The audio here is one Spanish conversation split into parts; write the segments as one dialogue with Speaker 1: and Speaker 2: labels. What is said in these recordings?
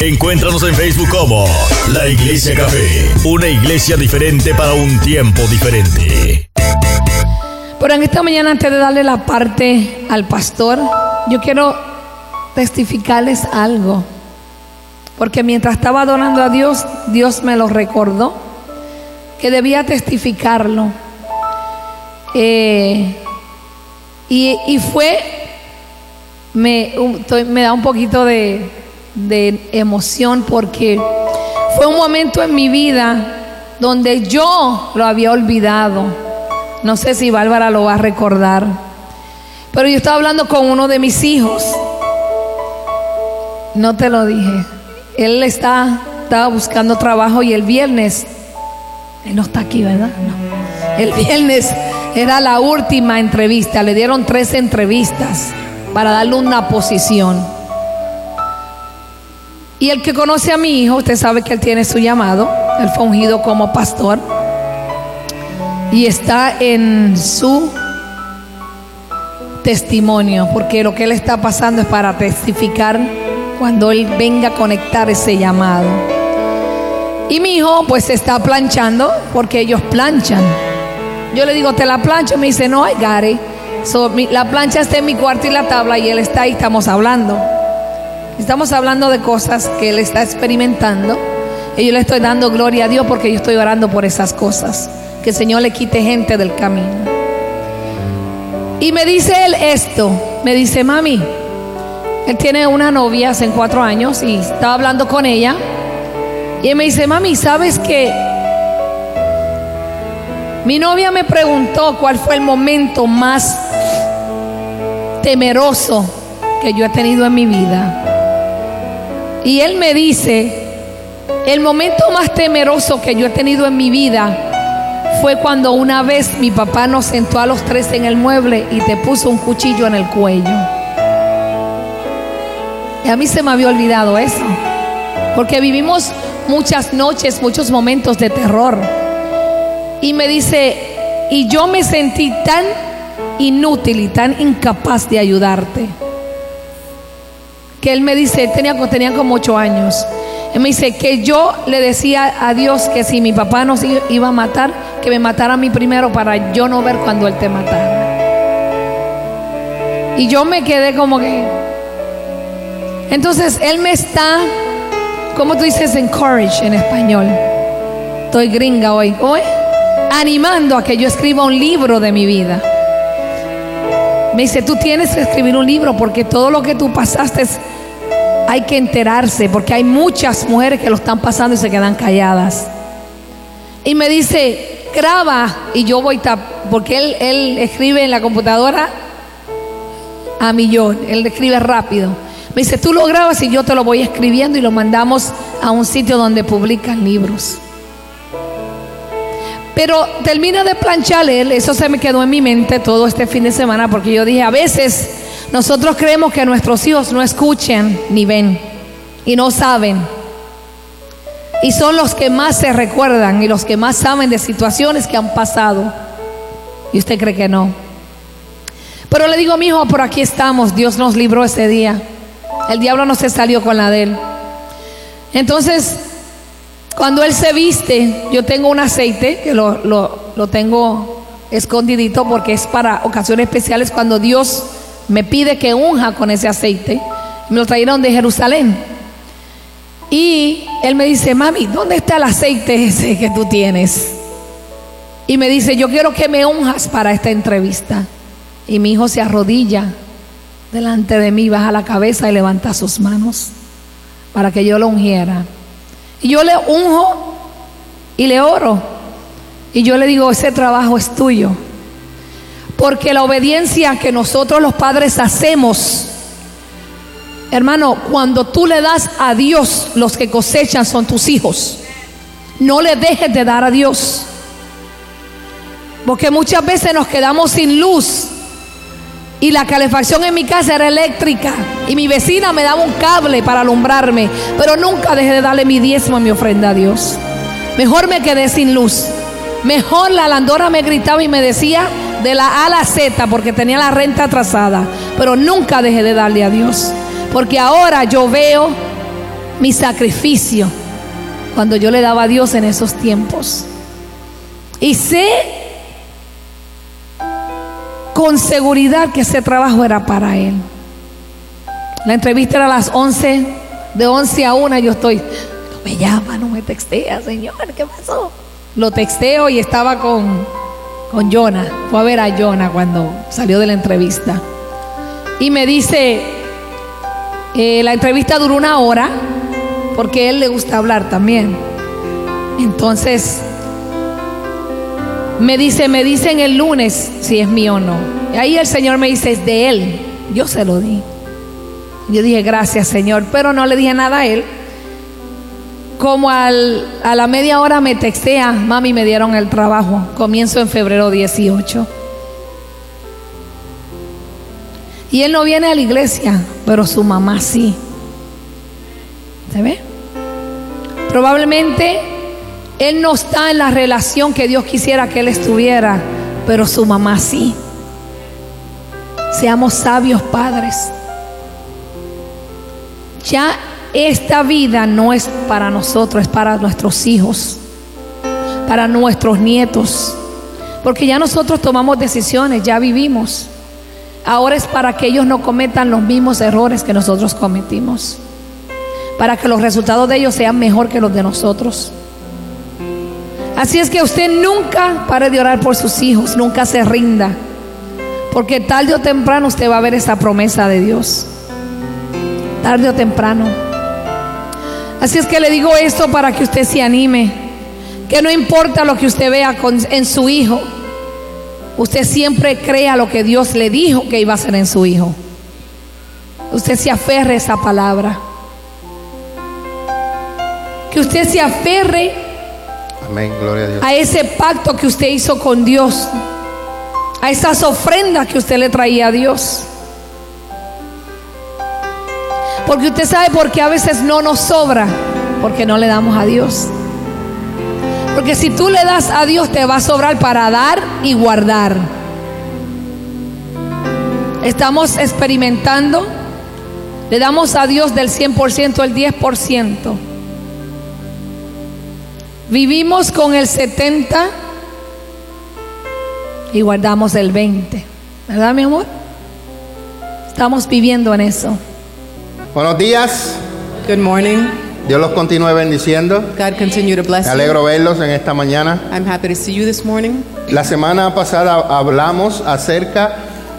Speaker 1: Encuéntranos en Facebook como La Iglesia Café, una iglesia diferente para un tiempo diferente.
Speaker 2: Pero en esta mañana, antes de darle la parte al pastor, yo quiero testificarles algo. Porque mientras estaba adorando a Dios, Dios me lo recordó, que debía testificarlo. Eh, y, y, fue, me, me da un poquito de, de emoción porque fue un momento en mi vida donde yo lo había olvidado. No sé si Bárbara lo va a recordar. Pero yo estaba hablando con uno de mis hijos. No te lo dije. Él está, estaba buscando trabajo y el viernes, él no está aquí, ¿verdad? El viernes era la última entrevista. Le dieron tres entrevistas para darle una posición. Y el que conoce a mi hijo, usted sabe que él tiene su llamado. Él fue ungido como pastor. Y está en su testimonio, porque lo que él está pasando es para testificar cuando él venga a conectar ese llamado. Y mi hijo pues está planchando porque ellos planchan. Yo le digo, ¿te la plancho? Me dice, no, hay Gary. la plancha está en mi cuarto y la tabla y él está ahí, estamos hablando. Estamos hablando de cosas que él está experimentando. Y yo le estoy dando gloria a Dios porque yo estoy orando por esas cosas. Que el Señor le quite gente del camino. Y me dice él esto. Me dice, mami, él tiene una novia hace cuatro años y estaba hablando con ella. Y él me dice, mami, ¿sabes qué? Mi novia me preguntó cuál fue el momento más temeroso que yo he tenido en mi vida. Y él me dice, el momento más temeroso que yo he tenido en mi vida fue cuando una vez mi papá nos sentó a los tres en el mueble y te puso un cuchillo en el cuello. Y a mí se me había olvidado eso, porque vivimos muchas noches, muchos momentos de terror. Y me dice, y yo me sentí tan inútil y tan incapaz de ayudarte que él me dice, tenía, como ocho años. Él me dice que yo le decía a Dios que si mi papá nos iba a matar, que me matara a mí primero para yo no ver cuando él te matara. Y yo me quedé como que... Entonces él me está, ¿cómo tú dices encourage en español? Estoy gringa hoy. Hoy animando a que yo escriba un libro de mi vida. Me dice, tú tienes que escribir un libro porque todo lo que tú pasaste hay que enterarse, porque hay muchas mujeres que lo están pasando y se quedan calladas. Y me dice, graba, y yo voy, porque él, él escribe en la computadora a millón, él escribe rápido. Me dice, tú lo grabas y yo te lo voy escribiendo y lo mandamos a un sitio donde publican libros. Pero termina de planchar él, eso se me quedó en mi mente todo este fin de semana porque yo dije, a veces nosotros creemos que nuestros hijos no escuchen ni ven y no saben. Y son los que más se recuerdan y los que más saben de situaciones que han pasado. Y usted cree que no. Pero le digo, mi hijo, por aquí estamos, Dios nos libró ese día. El diablo no se salió con la de él. Entonces, cuando él se viste, yo tengo un aceite que lo, lo, tengo escondidito porque es para ocasiones especiales cuando Dios me pide que unja con ese aceite. Me lo trajeron de Jerusalén. Y él me dice, mami, ¿dónde está el aceite ese que tú tienes? Y me dice, yo quiero que me unjas para esta entrevista. Y mi hijo se arrodilla delante de mí, baja la cabeza y levanta sus manos para que yo lo ungiera. Y yo le unjo y le oro. Y yo le digo, ese trabajo es tuyo. Porque la obediencia que nosotros los padres hacemos, hermano, cuando tú le das a Dios, los que cosechan son tus hijos. No le dejes de dar a Dios. Porque muchas veces nos quedamos sin luz y la calefacción en mi casa era eléctrica. Y mi vecina me daba un cable para alumbrarme. Pero nunca dejé de darle mi diezmo mi ofrenda a Dios. Mejor me quedé sin luz. Mejor la landora me gritaba y me decía de la A a la Z porque tenía la renta atrasada. Pero nunca dejé de darle a Dios. Porque ahora yo veo mi sacrificio cuando yo le daba a Dios en esos tiempos. Y sé con seguridad que ese trabajo era para Él. La entrevista era a las 11, de 11 a 1 yo estoy, no me llama, no me textea, Señor, ¿qué pasó? Lo texteo y estaba con, con Jonah, fue a ver a Jonah cuando salió de la entrevista. Y me dice, eh, la entrevista duró una hora, porque él le gusta hablar también. Entonces, me dice, me dicen el lunes si es mío o no. Y ahí el Señor me dice, es de él. Yo se lo di. Yo dije, gracias Señor, pero no le dije nada a él. Como a la media hora me textea, mami, me dieron el trabajo. Comienzo en febrero 18. Y él no viene a la iglesia, pero su mamá sí. ¿Se ve? Probablemente él no está en la relación que Dios quisiera que él estuviera, pero su mamá sí. Seamos sabios padres. Ya esta vida no es para nosotros, es para nuestros hijos, para nuestros nietos. Porque ya nosotros tomamos decisiones, ya vivimos. Ahora es para que ellos no cometan los mismos errores que nosotros cometimos. Para que los resultados de ellos sean mejor que los de nosotros. Así es que usted nunca pare de orar por sus hijos, nunca se rinda. Porque tarde o temprano usted va a ver esa promesa de Dios. Tarde o temprano. Así es que le digo esto para que usted se anime. Que no importa lo que usted vea en su hijo. Usted siempre crea lo que Dios le dijo que iba a hacer en su hijo. Usted se aferre a esa palabra. Que usted se aferre
Speaker 3: Amén, gloria a Dios.
Speaker 2: a ese pacto que usted hizo con Dios. A esas ofrendas que usted le traía a Dios. Porque usted sabe por qué a veces no nos sobra. Porque no le damos a Dios. Porque si tú le das a Dios te va a sobrar para dar y guardar. Estamos experimentando. Le damos a Dios del 100% el 10%. Vivimos con el 70 y guardamos el 20. ¿Verdad, mi amor? Estamos viviendo en eso.
Speaker 3: Buenos días.
Speaker 4: Good morning.
Speaker 3: Dios los continúe bendiciendo.
Speaker 4: God continue to bless
Speaker 3: Me
Speaker 4: you.
Speaker 3: alegro verlos en esta mañana.
Speaker 4: I'm happy to see you this morning.
Speaker 3: La semana pasada hablamos acerca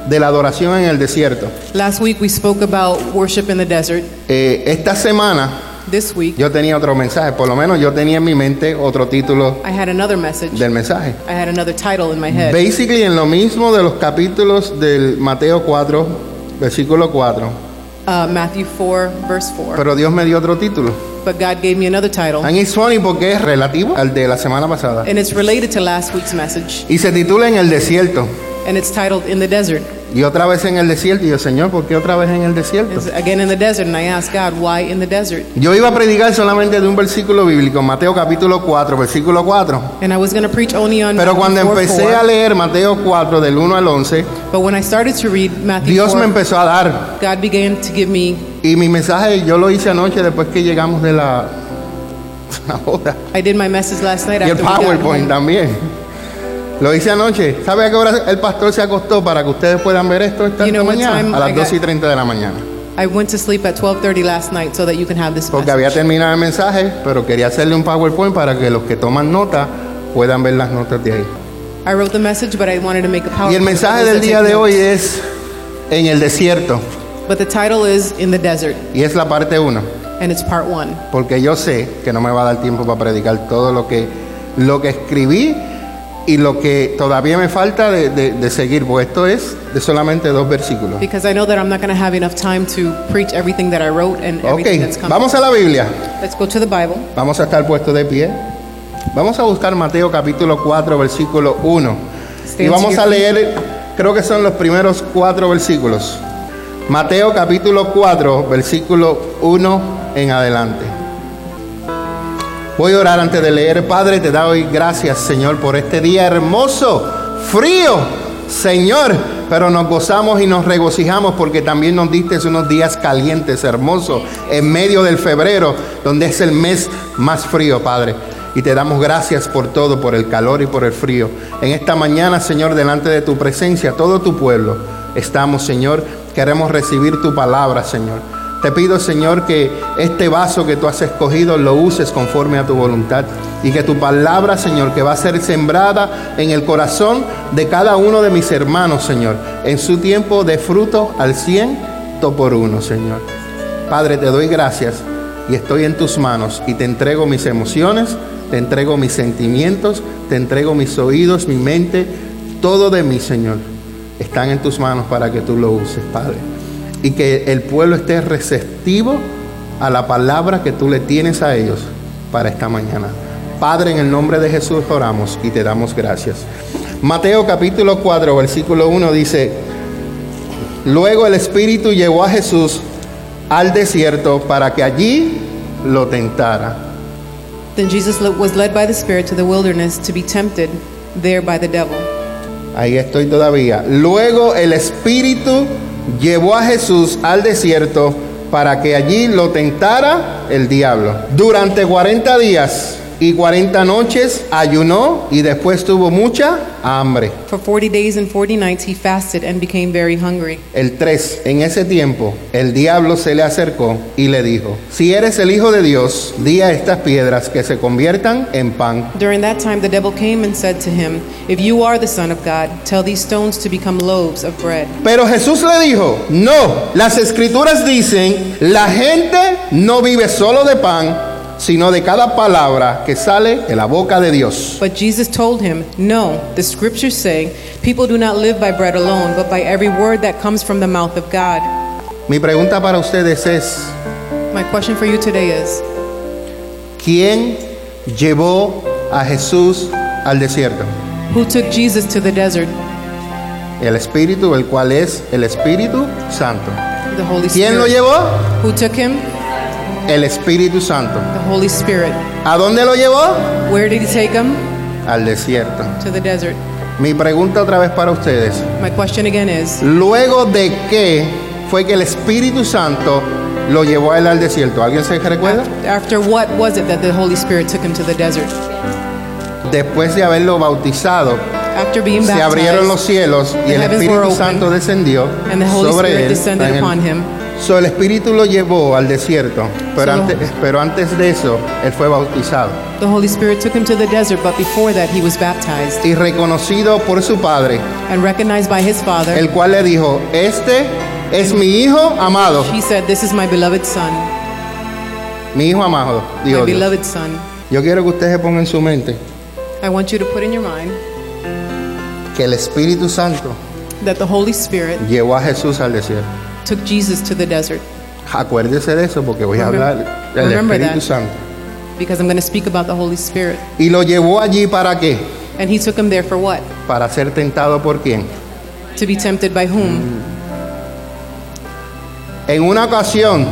Speaker 3: de la adoración en el desierto.
Speaker 4: Last week we spoke about worship in the desert.
Speaker 3: Eh, esta semana
Speaker 4: This week
Speaker 3: yo tenía otro mensaje, por lo menos yo tenía en mi mente otro título
Speaker 4: I had another message.
Speaker 3: del mensaje.
Speaker 4: I had another title in my head.
Speaker 3: Basically en lo mismo de los capítulos del Mateo 4, versículo 4.
Speaker 4: Uh, Matthew 4, verse 4.
Speaker 3: Pero Dios me dio otro título.
Speaker 4: But God gave me another title.
Speaker 3: And it's funny porque es relativo al de la semana pasada.
Speaker 4: And it's related to last week's message.
Speaker 3: Y se titula En el desierto.
Speaker 4: And it's titled In the Desert.
Speaker 3: Y otra vez en el desierto. Y yo, Señor, ¿por qué otra vez en el desierto?
Speaker 4: It's again in the desert. And I asked God, why in the desert?
Speaker 3: Yo iba a predicar solamente de un versículo bíblico, Mateo capítulo 4, versículo 4.
Speaker 4: And I was going to preach only on
Speaker 3: Pero cuando
Speaker 4: Matthew 4,
Speaker 3: empecé
Speaker 4: 4.
Speaker 3: a leer Mateo 4 del 1 al 11,
Speaker 4: But when I started to read Matthew
Speaker 3: Dios
Speaker 4: 4,
Speaker 3: me empezó a dar.
Speaker 4: God began to give me,
Speaker 3: Y mi mensaje yo lo hice anoche después que llegamos de la, la boda.
Speaker 4: I did my message last night
Speaker 3: Y el
Speaker 4: after got
Speaker 3: PowerPoint también. Lo hice anoche. ¿Sabe a qué hora el pastor se acostó para que ustedes puedan ver esto esta
Speaker 4: You know
Speaker 3: mañana? A las
Speaker 4: I got-
Speaker 3: 2 y 30 de la mañana.
Speaker 4: I went to sleep at 12:30 last night so that you can have this
Speaker 3: Porque había terminado el mensaje, pero quería hacerle un PowerPoint para que los que toman nota puedan ver las notas de ahí.
Speaker 4: I wrote the message, but I wanted to make a PowerPoint.
Speaker 3: Y el mensaje del día de hoy es en el desierto.
Speaker 4: But the title is In the Desert,
Speaker 3: Y es la parte 1.
Speaker 4: and it's part one.
Speaker 3: Porque yo sé que no me va a dar tiempo para predicar todo lo que, lo que escribí y lo que todavía me falta de, de- de seguir. Porque esto es de solamente dos versículos.
Speaker 4: Because I know that I'm not going to have enough time to preach everything that I wrote and everything that's coming.
Speaker 3: vamos a la Biblia.
Speaker 4: Let's go to the Bible.
Speaker 3: Vamos a estar puestos de pie. Vamos a buscar Mateo capítulo 4, versículo 1. Y
Speaker 4: Stand
Speaker 3: vamos a leer, creo que son los primeros cuatro versículos. Mateo capítulo 4, versículo 1 en adelante. Voy a orar antes de leer. Padre, te doy gracias, Señor, por este día hermoso, frío. Señor, pero nos gozamos y nos regocijamos porque también nos diste unos días calientes, hermosos, en medio del febrero, donde es el mes más frío, Padre. Y te damos gracias por todo, por el calor y por el frío. En esta mañana, Señor, delante de tu presencia, todo tu pueblo, estamos, Señor, queremos recibir tu palabra, Señor. Te pido, Señor, que este vaso que tú has escogido lo uses conforme a tu voluntad y que tu palabra, Señor, que va a ser sembrada en el corazón de cada uno de mis hermanos, Señor, en su tiempo de fruto al ciento por uno, Señor. Padre, te doy gracias y estoy en tus manos y te entrego mis emociones, te entrego mis sentimientos, te entrego mis oídos, mi mente, todo de mí, Señor. Están en tus manos para que tú lo uses, Padre y que el pueblo esté receptivo a la palabra que tú le tienes a ellos para esta mañana. Padre, en el nombre de Jesús oramos y te damos gracias. Mateo capítulo 4, versículo 1 dice, luego el Espíritu llevó a Jesús al desierto para que allí lo tentara.
Speaker 4: Then Jesus was led by the Spirit to the wilderness to be tempted there by the devil.
Speaker 3: Ahí estoy todavía. Luego el Espíritu llevó a Jesús al desierto para que allí lo tentara el diablo. Durante 40 días y 40 noches ayunó y después tuvo mucha hambre.
Speaker 4: For 40 days and 40 nights he fasted and became very hungry.
Speaker 3: El 3. En ese tiempo el diablo se le acercó y le dijo, si eres el Hijo de Dios, di a estas piedras que se conviertan en pan.
Speaker 4: During that time the devil came and said to him, If you are the Son of God, tell these stones to become loaves of bread.
Speaker 3: Pero Jesús le dijo, no, las escrituras dicen, la gente no vive solo de pan, sino de cada palabra que sale de la boca de Dios.
Speaker 4: But Jesus told him, No, the scriptures say, people do not live by bread alone, but by every word that comes from the mouth of God.
Speaker 3: Mi pregunta para ustedes es,
Speaker 4: My question for you today is
Speaker 3: ¿quién llevó a Jesús al desierto?
Speaker 4: Who took Jesus to the desert?
Speaker 3: El Espíritu, el cual es el Espíritu Santo.
Speaker 4: The Holy
Speaker 3: ¿Quién lo
Speaker 4: Spirit.
Speaker 3: llevó?
Speaker 4: Who took him?
Speaker 3: El Espíritu Santo.
Speaker 4: The Holy Spirit.
Speaker 3: ¿A dónde lo llevó?
Speaker 4: Where did he take him?
Speaker 3: Al desierto.
Speaker 4: To the desert.
Speaker 3: Mi pregunta otra vez para ustedes.
Speaker 4: My question again is
Speaker 3: Luego de qué fue que el Espíritu Santo lo llevó a él al desierto. ¿Alguien se recuerda?
Speaker 4: after what was it that the Holy Spirit took him to the desert?
Speaker 3: Después de haberlo bautizado,
Speaker 4: After being
Speaker 3: se abrieron los
Speaker 4: baptized,
Speaker 3: cielos y el Espíritu
Speaker 4: open,
Speaker 3: Santo descendió
Speaker 4: and the Holy
Speaker 3: sobre él. So, el Espíritu lo llevó al desierto, pero,
Speaker 4: So-
Speaker 3: antes, pero antes de eso, él fue bautizado
Speaker 4: The Holy Spirit took him to the desert, but before that he was baptized
Speaker 3: y reconocido por su Padre,
Speaker 4: and recognized by his father.
Speaker 3: el cual le dijo, este es mi Hijo amado,
Speaker 4: He said, This is my beloved son,
Speaker 3: mi Hijo amado,
Speaker 4: my
Speaker 3: dijo Dios.
Speaker 4: beloved son.
Speaker 3: Yo quiero que usted se ponga en su mente
Speaker 4: I want you to put in your mind
Speaker 3: que el Espíritu Santo
Speaker 4: that the Holy Spirit
Speaker 3: llevó a Jesús al desierto.
Speaker 4: Took Jesus to the desert
Speaker 3: Acuérdese de eso porque voy a
Speaker 4: Remember-
Speaker 3: hablar del Espíritu
Speaker 4: that.
Speaker 3: Santo.
Speaker 4: because I'm going to speak about the Holy Spirit.
Speaker 3: Y lo llevó allí para qué?
Speaker 4: And he took him there for what?
Speaker 3: Para ser tentado por quién.
Speaker 4: To be tempted by whom? Mm.
Speaker 3: En una ocasión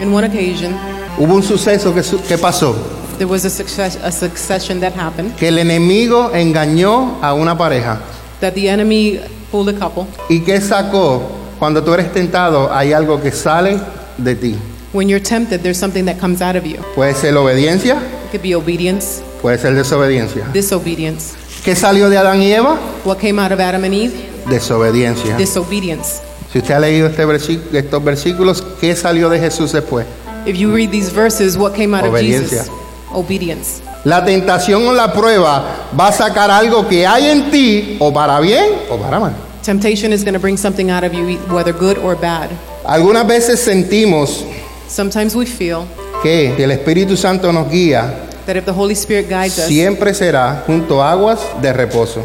Speaker 4: In one occasion,
Speaker 3: hubo un suceso que, su- que pasó,
Speaker 4: there was a, success, a succession that happened
Speaker 3: que el enemigo engañó a una pareja.
Speaker 4: that the enemy fooled a couple.
Speaker 3: ¿Y qué sacó? Cuando tú eres tentado hay algo que sale de ti.
Speaker 4: When you're tempted, there's something that comes out of you.
Speaker 3: Puede ser obediencia,
Speaker 4: It could be obedience,
Speaker 3: puede ser desobediencia.
Speaker 4: disobedience.
Speaker 3: ¿Qué salió de Adán y Eva?
Speaker 4: What came out of Adam and Eve?
Speaker 3: Desobediencia.
Speaker 4: Disobedience.
Speaker 3: Si usted ha leído este versi- estos versículos, ¿qué salió de Jesús después?
Speaker 4: If you read these verses, what came out of
Speaker 3: Obediencia.
Speaker 4: Jesus? Obedience.
Speaker 3: La tentación o la prueba va a sacar algo que hay en ti, o para bien o para mal.
Speaker 4: Temptation is going to bring something out of you, whether good or bad.
Speaker 3: Algunas veces sentimos
Speaker 4: Sometimes we feel
Speaker 3: que el Espíritu Santo nos guía,
Speaker 4: that if the Holy Spirit guides us,
Speaker 3: siempre será junto a aguas de reposo.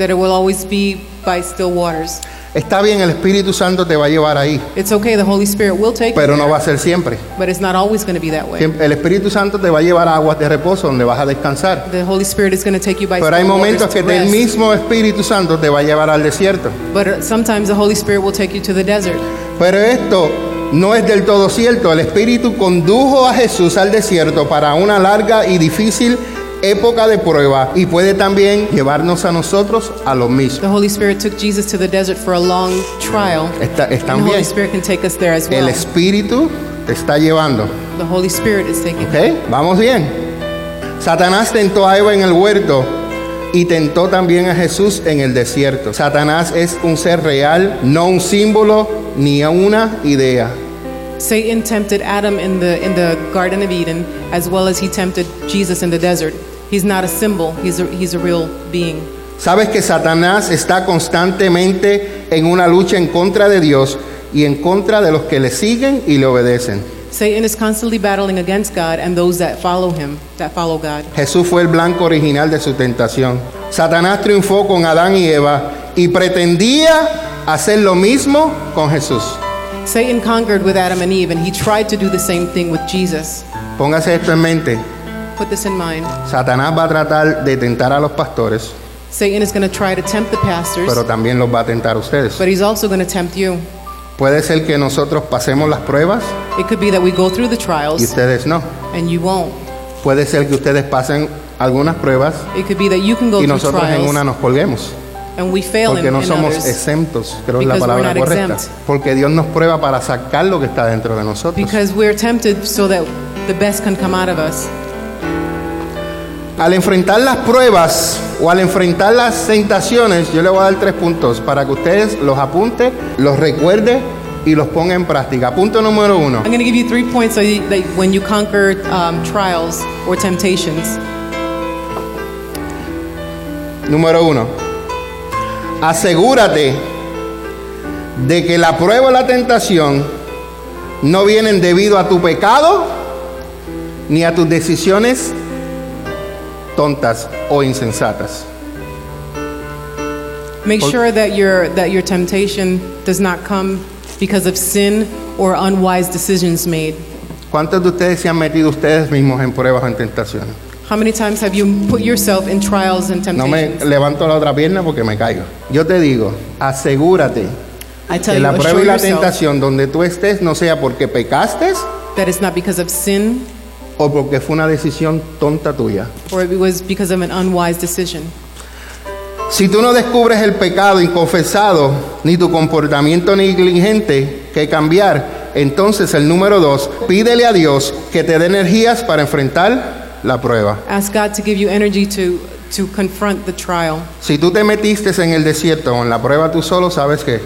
Speaker 4: That it will always be by still waters.
Speaker 3: Está bien, el Espíritu Santo te va a llevar ahí,
Speaker 4: It's okay, the Holy Spirit will take
Speaker 3: pero
Speaker 4: you
Speaker 3: no
Speaker 4: there,
Speaker 3: va a ser siempre.
Speaker 4: but it's not always going to be that way.
Speaker 3: El Espíritu Santo te va a llevar a aguas de reposo donde vas a descansar.
Speaker 4: The Holy Spirit is going to take you by
Speaker 3: Pero hay
Speaker 4: still waters
Speaker 3: momentos
Speaker 4: to
Speaker 3: que el
Speaker 4: rest.
Speaker 3: mismo Espíritu Santo te va a llevar al desierto.
Speaker 4: But sometimes the Holy Spirit will take you to the desert.
Speaker 3: Pero esto no es del todo cierto. El Espíritu condujo a Jesús al desierto para una larga y difícil época de prueba y puede también llevarnos a nosotros a lo mismo.
Speaker 4: The Holy Spirit took Jesus to the desert for a long trial.
Speaker 3: Está- están
Speaker 4: the Holy
Speaker 3: bien.
Speaker 4: Spirit can take us there as
Speaker 3: El
Speaker 4: well.
Speaker 3: Espíritu te está llevando.
Speaker 4: The Holy Spirit is taking
Speaker 3: ¿Ok? Vamos bien. Satanás tentó a Eva en el huerto y tentó también a Jesús en el desierto. Satanás es un ser real, no un símbolo ni una idea.
Speaker 4: Satan tempted Adam in the in the Garden of Eden as well as he tempted Jesus in the desert. He's not a symbol. He's a, he's a real being.
Speaker 3: Sabes que Satanás está constantemente en una lucha en contra de Dios y en contra de los que le siguen y le obedecen.
Speaker 4: Satan is constantly battling against God and those that follow him, that follow God.
Speaker 3: Jesús fue el blanco original de su tentación. Satanás triunfó con Adán y Eva y pretendía hacer lo mismo con Jesús.
Speaker 4: Satan conquered with Adam and Eve and he tried to do the same thing with Jesus.
Speaker 3: Póngase esto en mente.
Speaker 4: Put this in mind.
Speaker 3: Satanás va a tratar de tentar a los pastores,
Speaker 4: Satan is going to try to tempt the pastors,
Speaker 3: pero también los va a tentar a ustedes.
Speaker 4: but he's also going to tempt you.
Speaker 3: Puede ser que nosotros pasemos las pruebas
Speaker 4: It could be that we go through the
Speaker 3: y
Speaker 4: trials
Speaker 3: ustedes no.
Speaker 4: and you won't.
Speaker 3: Puede ser que ustedes pasen algunas pruebas
Speaker 4: It could be that you can go
Speaker 3: y
Speaker 4: through
Speaker 3: nosotros en
Speaker 4: trials
Speaker 3: una nos colguemos.
Speaker 4: and we fail in,
Speaker 3: Porque no
Speaker 4: in
Speaker 3: somos
Speaker 4: others
Speaker 3: exentos, creo que es la
Speaker 4: Because we're
Speaker 3: palabra
Speaker 4: not
Speaker 3: correcta.
Speaker 4: exempt.
Speaker 3: Porque Dios nos prueba para sacar lo que está dentro de nosotros.
Speaker 4: because we're tempted so that the best can come out of us.
Speaker 3: Al enfrentar las pruebas o al enfrentar las tentaciones, yo le voy a dar tres puntos para que ustedes los apunte, los recuerde y los ponga en práctica. Punto número uno.
Speaker 4: I'm going to give you three points so you, that when you conquer um, trials or temptations.
Speaker 3: Número uno. Asegúrate de que la prueba o la tentación no vienen debido a tu pecado ni a tus decisiones tontas o insensatas.
Speaker 4: Make sure that your that your temptation does not come because of sin or unwise decisions made.
Speaker 3: ¿Cuántos de ustedes se han metido ustedes mismos en pruebas o en tentaciones?
Speaker 4: How many times have you put yourself in trials and
Speaker 3: No me
Speaker 4: temptations?
Speaker 3: levanto la otra pierna porque me caigo. Yo te digo, asegúrate
Speaker 4: I tell
Speaker 3: que
Speaker 4: you,
Speaker 3: la prueba
Speaker 4: assure
Speaker 3: y la
Speaker 4: yourself
Speaker 3: tentación donde tú estés no sea porque pecaste
Speaker 4: that it's not because of sin
Speaker 3: o porque fue una decisión tonta tuya.
Speaker 4: or it was because of an unwise decision.
Speaker 3: Si tú no descubres el pecado inconfesado ni tu comportamiento negligente que cambiar, entonces el número dos, pídele a Dios que te dé energías para enfrentar la prueba.
Speaker 4: Ask God to give you energy to to confront the trial.
Speaker 3: Si tú te metiste en el desierto o en la prueba tú solo, sabes que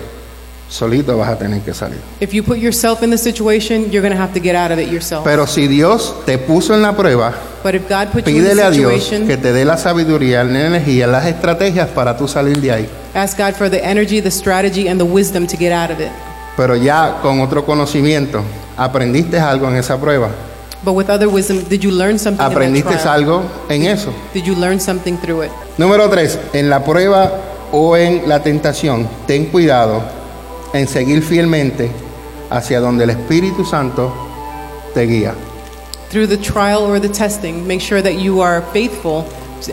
Speaker 3: solito vas a tener que salir.
Speaker 4: If you put yourself in the situation, you're going to have to get out of it yourself.
Speaker 3: Pero si Dios te puso en la prueba,
Speaker 4: But if God put you in
Speaker 3: pídele
Speaker 4: the
Speaker 3: a Dios
Speaker 4: situation,
Speaker 3: que te dé la sabiduría, la energía, las estrategias para tú salir de ahí.
Speaker 4: ask God for the energy, the strategy, and the wisdom to get out of it.
Speaker 3: Pero ya con otro conocimiento, aprendiste algo en esa prueba,
Speaker 4: But with other wisdom, did you learn something in that
Speaker 3: aprendiste
Speaker 4: trial?
Speaker 3: algo en eso.
Speaker 4: Did you learn something through it?
Speaker 3: Número tres, en la prueba o en la tentación, ten cuidado en seguir fielmente hacia donde el Espíritu Santo te guía.
Speaker 4: Through the trial or the testing, make sure that you are faithful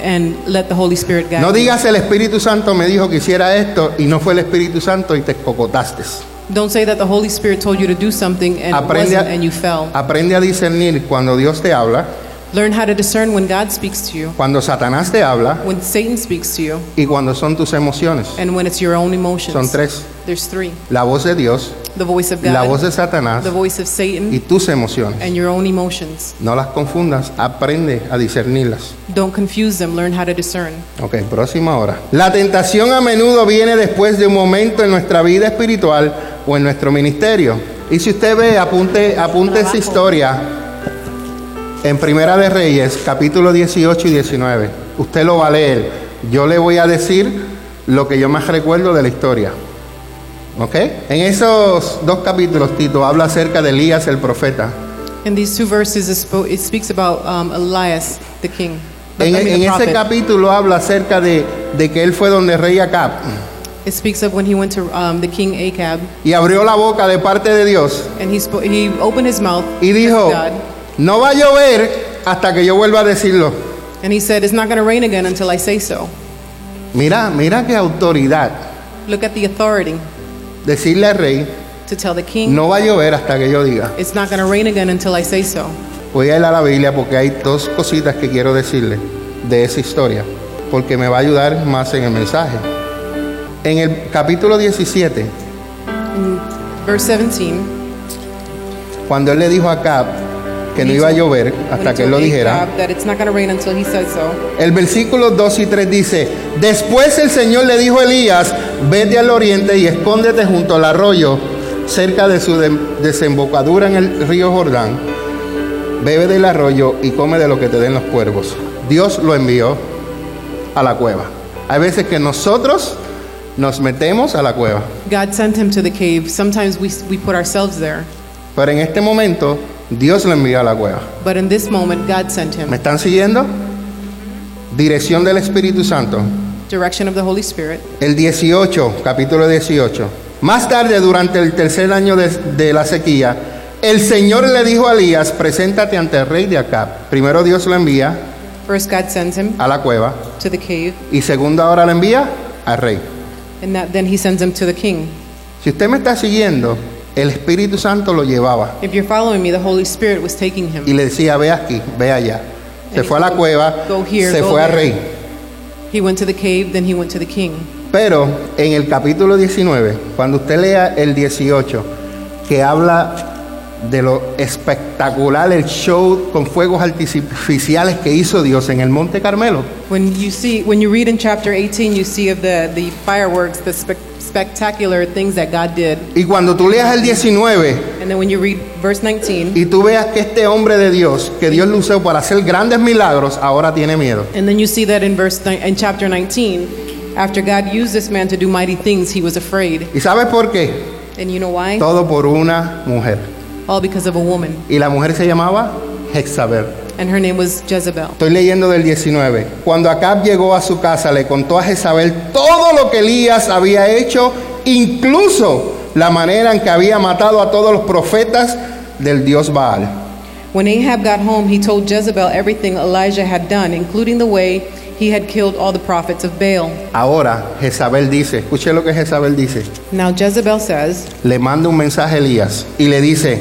Speaker 4: and let the Holy Spirit guide
Speaker 3: No digas el Espíritu Santo me dijo que hiciera esto y no fue el Espíritu Santo y te cocotaste.
Speaker 4: Don't say that the Holy Spirit told you to do something and it
Speaker 3: Aprende
Speaker 4: wasn't
Speaker 3: a,
Speaker 4: and you fell.
Speaker 3: aprende a discernir cuando Dios te habla,
Speaker 4: Learn how to discern when God speaks to you,
Speaker 3: cuando Satanás te habla
Speaker 4: when Satan speaks to you,
Speaker 3: y cuando son tus emociones.
Speaker 4: and when it's your own emotions.
Speaker 3: Son tres.
Speaker 4: There's three.
Speaker 3: La voz de Dios,
Speaker 4: The voice of God,
Speaker 3: la voz de Satanás
Speaker 4: the voice of Satan,
Speaker 3: y tus emociones.
Speaker 4: and your own emotions.
Speaker 3: No las confundas, aprende a discernirlas.
Speaker 4: Don't confuse them. Learn how to discern.
Speaker 3: Ok, próxima hora. La tentación a menudo viene después de un momento en nuestra vida espiritual o en nuestro ministerio. Y si usted ve, apunte, apunte esa historia en Primera de Reyes, capítulo 18 y 19. Usted lo va a leer. Yo le voy a decir lo que yo más recuerdo de la historia. ¿Ok? En esos dos capítulos, Tito habla acerca de Elías el profeta.
Speaker 4: In these two verses, it, speaks about um, Elias, the king.
Speaker 3: En,
Speaker 4: I mean,
Speaker 3: en
Speaker 4: the
Speaker 3: ese
Speaker 4: prophet.
Speaker 3: capítulo habla acerca de, de que él fue donde rey Acab
Speaker 4: It speaks of when he went to um, the king Acab,
Speaker 3: y abrió la boca de parte de Dios
Speaker 4: and he he opened his mouth
Speaker 3: y dijo,
Speaker 4: God,
Speaker 3: no va a llover hasta que yo vuelva a decirlo.
Speaker 4: and he said, "It's not going to rain again until I say so."
Speaker 3: Mira, mira qué autoridad
Speaker 4: Look at the authority
Speaker 3: decirle al rey,
Speaker 4: to tell the king,
Speaker 3: no va a llover hasta que yo diga.
Speaker 4: "It's not going to rain again until I say so."
Speaker 3: Voy a ir a la Biblia porque hay dos cositas que quiero decirle. de esa historia, porque me va a ayudar más en el mensaje. En el capítulo 17,
Speaker 4: Verse 17.
Speaker 3: cuando él le dijo a Acab que no iba a llover hasta que él lo dijera, el versículo 2 y 3 dice, después el Señor le dijo a Elías, vete al oriente y escóndete junto al arroyo, cerca de su de- desembocadura en el río Jordán, bebe del arroyo y come de lo que te den los cuervos. Dios lo envió a la cueva. Hay veces que nosotros nos metemos a la cueva,
Speaker 4: God sent him to the cave. Sometimes we, we put ourselves there.
Speaker 3: pero en este momento Dios lo envió a la cueva.
Speaker 4: But in this moment, God sent
Speaker 3: ¿Me
Speaker 4: him.
Speaker 3: están siguiendo? Dirección del Espíritu Santo.
Speaker 4: Direction of the Holy Spirit.
Speaker 3: El 18, capítulo 18. Más tarde, durante el tercer año de, de la sequía, el Señor le dijo a Elías, preséntate ante el rey de Acab. Primero Dios lo envía
Speaker 4: First, God sends him
Speaker 3: a la cueva
Speaker 4: to the cave,
Speaker 3: y segundo ahora lo envía al rey.
Speaker 4: and that, then he sends him to the king.
Speaker 3: Si usted me está siguiendo, el Espíritu Santo lo llevaba
Speaker 4: If you're following me, the Holy Spirit was taking him.
Speaker 3: y le decía, ve aquí, ve allá. Se fue a la
Speaker 4: go-
Speaker 3: cueva,
Speaker 4: go here,
Speaker 3: se
Speaker 4: go
Speaker 3: fue al rey.
Speaker 4: He went to the cave, then he went to the king.
Speaker 3: Pero en el capítulo 19, cuando usted lea el 18, que habla de lo espectacular, el show con fuegos artificiales que hizo Dios en el Monte Carmelo,
Speaker 4: When you see, when you read in chapter 18, you see of the, the fireworks, the spec- spectacular things that God did.
Speaker 3: y cuando tú leas el 19
Speaker 4: And then when you read verse 19,
Speaker 3: y tú veas que este hombre de Dios, que Dios lo usó para hacer grandes milagros, ahora tiene miedo.
Speaker 4: and then you see that in verse ni- in chapter 19, after God used this man to do mighty things, he was afraid.
Speaker 3: ¿Y sabes por qué?
Speaker 4: And you know why?
Speaker 3: Todo por una mujer.
Speaker 4: All because of a woman.
Speaker 3: Y la mujer se llamaba Jezabel.
Speaker 4: And her name was Jezebel.
Speaker 3: Estoy leyendo del 19. Cuando Acab llegó a su casa, le contó a Jezabel todo lo que Elías había hecho, incluso la manera en que había matado a todos los profetas del dios Baal.
Speaker 4: When Ahab got home, he told Jezebel everything Elijah had done, including the way he had killed all the prophets of Baal.
Speaker 3: Ahora Jezabel dice, escuche lo que Jezabel dice,
Speaker 4: Now Jezebel says,
Speaker 3: le manda un mensaje a Elías y le dice,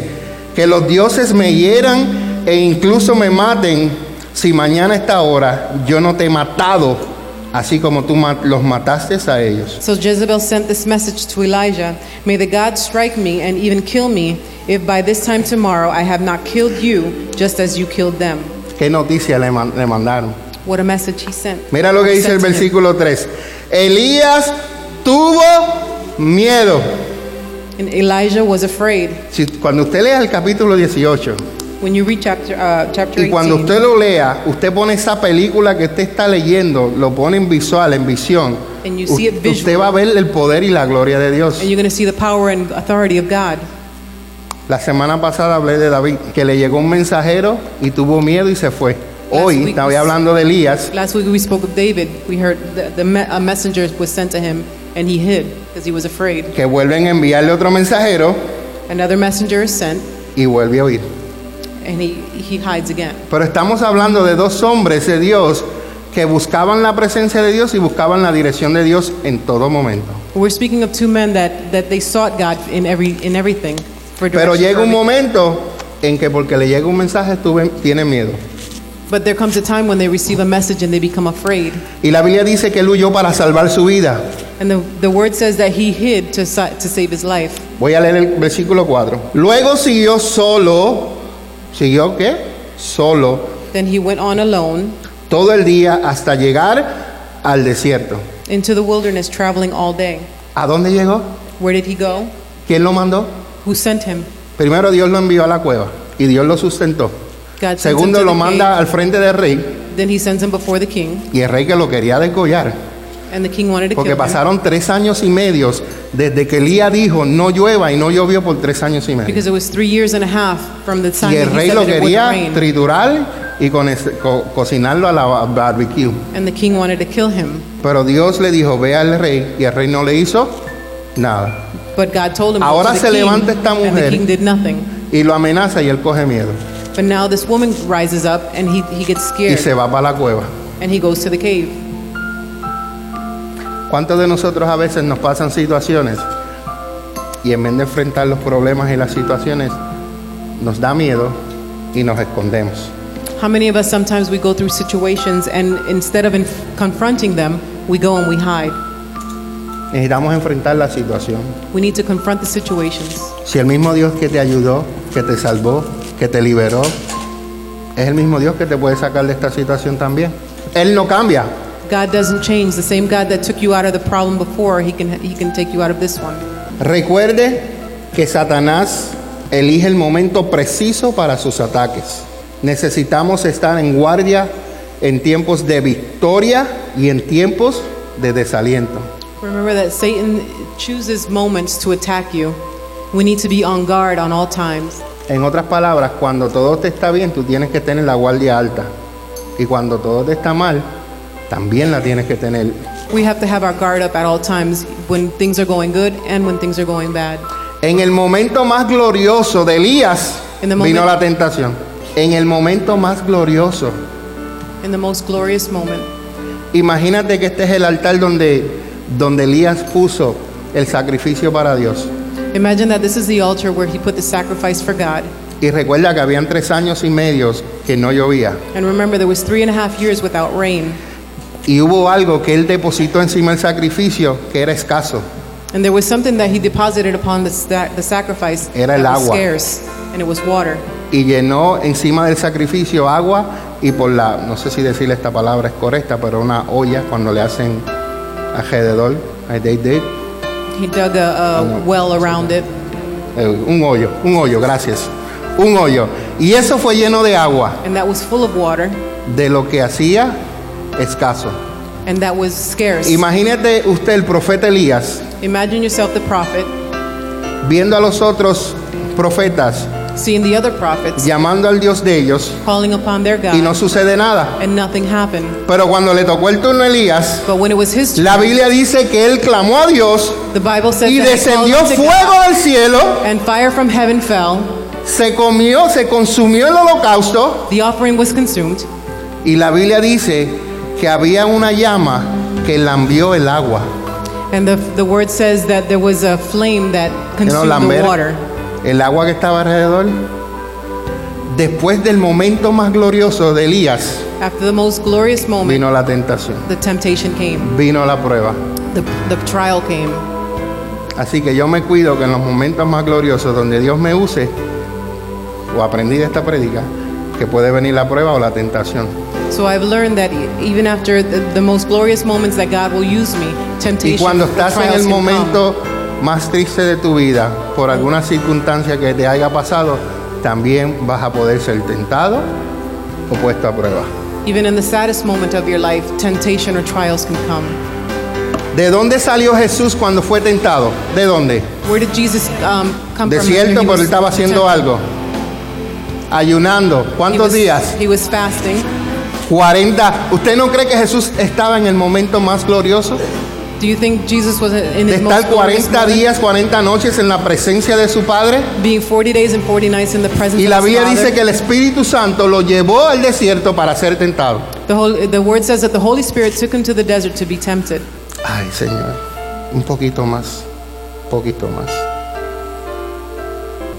Speaker 3: que los dioses me hieran e incluso me maten si mañana a esta hora yo no te he matado, así como tú los mataste a ellos.
Speaker 4: So Jezebel sent this message to Elijah May the gods strike me and even kill me if by this time tomorrow I have not killed you just as you killed them.
Speaker 3: ¿Qué noticia le, man- le mandaron?
Speaker 4: What a message he sent.
Speaker 3: Mira lo que dice el versículo 3. Elías tuvo miedo.
Speaker 4: And Elijah was afraid.
Speaker 3: Si- cuando usted lea el capítulo 18
Speaker 4: When you read chapter, uh, chapter
Speaker 3: y cuando
Speaker 4: 18,
Speaker 3: usted lo lea, usted pone esa película que usted está leyendo, lo pone en visual, en visión.
Speaker 4: And you see it
Speaker 3: usted
Speaker 4: visual.
Speaker 3: va a ver el poder y la gloria de Dios.
Speaker 4: and you're going to see the power and authority of God.
Speaker 3: La semana pasada hablé de David, que le llegó un mensajero y tuvo miedo y se fue. Hoy estaba hablando de Elías
Speaker 4: Last week we spoke of David. We heard the, the me- a messenger was sent to him and he hid because he was afraid.
Speaker 3: que vuelven a enviarle otro mensajero
Speaker 4: Another messenger is sent
Speaker 3: y vuelve a oír.
Speaker 4: And he, he hides again.
Speaker 3: Pero estamos hablando de dos hombres de Dios que buscaban la presencia de Dios y buscaban la dirección de Dios en todo momento.
Speaker 4: We're speaking of two men that, that they sought God in, every, in everything. For
Speaker 3: Pero llega un momento en que porque le llega un mensaje tuve- tienen miedo.
Speaker 4: But there comes a time when they receive a message and they become afraid.
Speaker 3: Y la Biblia dice que él huyó para salvar su vida.
Speaker 4: And the, the word says that he hid to save his life.
Speaker 3: Voy a leer el versículo 4. Luego siguió solo, ¿siguió qué? Solo,
Speaker 4: Then he went on alone
Speaker 3: todo el día hasta llegar al desierto.
Speaker 4: into the wilderness, traveling all day.
Speaker 3: ¿A dónde llegó?
Speaker 4: Where did he go?
Speaker 3: ¿Quién lo mandó?
Speaker 4: Who sent him?
Speaker 3: Primero Dios lo envió a la cueva y Dios lo sustentó.
Speaker 4: God sends him
Speaker 3: Segundo
Speaker 4: to
Speaker 3: lo
Speaker 4: the
Speaker 3: manda
Speaker 4: cave.
Speaker 3: al frente del rey
Speaker 4: Then he sends him before the king,
Speaker 3: y el rey que lo quería descollar.
Speaker 4: And the king wanted to
Speaker 3: Porque
Speaker 4: kill him.
Speaker 3: pasaron tres años y medios desde que Elías dijo no llueva y no llovió por tres años y medio.
Speaker 4: Because it was three years and a half from the time
Speaker 3: Y el
Speaker 4: that he
Speaker 3: rey
Speaker 4: said
Speaker 3: lo
Speaker 4: that it wouldn't
Speaker 3: quería
Speaker 4: rain.
Speaker 3: triturar y con ese- co- cocinarlo a la ba- barbecue.
Speaker 4: And the king wanted to kill him.
Speaker 3: Pero Dios le dijo, ve al rey, y el rey no le hizo nada.
Speaker 4: But God told him
Speaker 3: Ahora
Speaker 4: go to
Speaker 3: se
Speaker 4: the king,
Speaker 3: levanta esta
Speaker 4: and the
Speaker 3: mujer.
Speaker 4: king did nothing.
Speaker 3: Y lo amenaza y él coge miedo.
Speaker 4: But now this woman rises up and he, he gets
Speaker 3: Y
Speaker 4: scared
Speaker 3: se va para la cueva.
Speaker 4: and he goes to the cave.
Speaker 3: ¿Cuántos de nosotros a veces nos pasan situaciones y en vez de enfrentar los problemas y las situaciones, nos da miedo y nos escondemos?
Speaker 4: How many of us sometimes we go through situations and instead of in- confronting them, we go and we hide?
Speaker 3: Necesitamos enfrentar la situación.
Speaker 4: We need to confront the situations.
Speaker 3: Si el mismo Dios que te ayudó, que te salvó, que te liberó, es el mismo Dios que te puede sacar de esta situación también. Él no cambia.
Speaker 4: God doesn't change. The same God that took you out of the problem before, he can he can take you out of this one.
Speaker 3: Recuerde que Satanás elige el momento preciso para sus ataques. Necesitamos estar en guardia en tiempos de victoria y en tiempos de desaliento.
Speaker 4: Remember that Satan chooses moments to attack you. We need to be on guard on all times.
Speaker 3: En otras palabras, cuando todo te está bien, tú tienes que tener la guardia alta. Y cuando todo te está mal, también la tienes que tener.
Speaker 4: We have to have our guard up at all times when things are going good and when things are going bad.
Speaker 3: En el momento más glorioso de Elías
Speaker 4: In the
Speaker 3: vino
Speaker 4: moment-
Speaker 3: la tentación. En el momento más glorioso.
Speaker 4: In the most glorious moment,
Speaker 3: Imagínate que este es el altar donde, donde Elías puso el sacrificio para Dios.
Speaker 4: imagine that this is the altar where he put the sacrifice for God.
Speaker 3: Y recuerda que habían tres años y medios que no llovía.
Speaker 4: And remember, there was three and a half years without rain.
Speaker 3: Y hubo algo que él depositó encima del sacrificio que era escaso.
Speaker 4: And there was something that he deposited upon the, the sacrifice
Speaker 3: Era el
Speaker 4: that was
Speaker 3: agua.
Speaker 4: scarce, and it was water.
Speaker 3: Y llenó encima del sacrificio agua y por la, no sé si decirle esta palabra es correcta, pero una olla cuando le hacen alrededor, eh, they did,
Speaker 4: He dug a, a well around it,
Speaker 3: eh, un hoyo, un hoyo, gracias, un hoyo. Y eso fue lleno de agua,
Speaker 4: and that was full of water,
Speaker 3: de lo que hacía escaso.
Speaker 4: and that was scarce.
Speaker 3: Imagínate usted el profeta Elías
Speaker 4: Imagine yourself the prophet,
Speaker 3: viendo a los otros profetas
Speaker 4: seeing the other prophets,
Speaker 3: llamando al Dios de ellos
Speaker 4: calling upon their God,
Speaker 3: y no sucede nada.
Speaker 4: and nothing happened.
Speaker 3: Pero cuando le tocó el turno a Elías,
Speaker 4: But when it was his turn,
Speaker 3: la Biblia dice que él clamó a Dios
Speaker 4: the Bible says
Speaker 3: y
Speaker 4: that he called
Speaker 3: descendió fuego
Speaker 4: God,
Speaker 3: del cielo,
Speaker 4: and fire from heaven fell.
Speaker 3: se comió, se consumió el holocausto
Speaker 4: The offering was consumed,
Speaker 3: y la Biblia dice que había una llama que lambió el agua.
Speaker 4: and the, the word says that there was a flame that consumed the
Speaker 3: lamber
Speaker 4: water.
Speaker 3: el agua que estaba alrededor. Después del momento más glorioso de Elías,
Speaker 4: After the most glorious moment,
Speaker 3: vino la tentación,
Speaker 4: the temptation came,
Speaker 3: vino la prueba.
Speaker 4: the, the trial came.
Speaker 3: Así que yo me cuido que en los momentos más gloriosos donde Dios me use, o aprendí de esta prédica, que puede venir la prueba o la tentación.
Speaker 4: So I've learned that e- even after the, the most glorious moments that God will use me,
Speaker 3: Y
Speaker 4: temptation,
Speaker 3: cuando
Speaker 4: the
Speaker 3: estás en el momento más triste de tu vida, por alguna circunstancia que te haya pasado, también vas a poder ser tentado o puesto a prueba.
Speaker 4: Even in the saddest moment of your life, temptation or trials can come.
Speaker 3: ¿De dónde salió Jesús cuando fue tentado? ¿De dónde?
Speaker 4: Where did Jesus um, come from?
Speaker 3: Desierto,
Speaker 4: he
Speaker 3: pero él estaba haciendo algo. Ayunando.
Speaker 4: He
Speaker 3: ¿Cuántos
Speaker 4: was,
Speaker 3: días?
Speaker 4: He was fasting.
Speaker 3: 40. ¿Usted no cree que Jesús estaba en el momento más glorioso?
Speaker 4: Do you think Jesus was in
Speaker 3: De
Speaker 4: his
Speaker 3: estar
Speaker 4: glorious
Speaker 3: 40
Speaker 4: moment?
Speaker 3: días, 40 noches en la presencia de su Padre.
Speaker 4: Being 40 days and 40 nights in the presence
Speaker 3: Y la Biblia dice que el Espíritu Santo lo llevó al desierto para ser tentado.
Speaker 4: the, Holy, the word says that the Holy Spirit took him to the desert to be tempted.
Speaker 3: Ay, Señor, un poquito más, poquito más.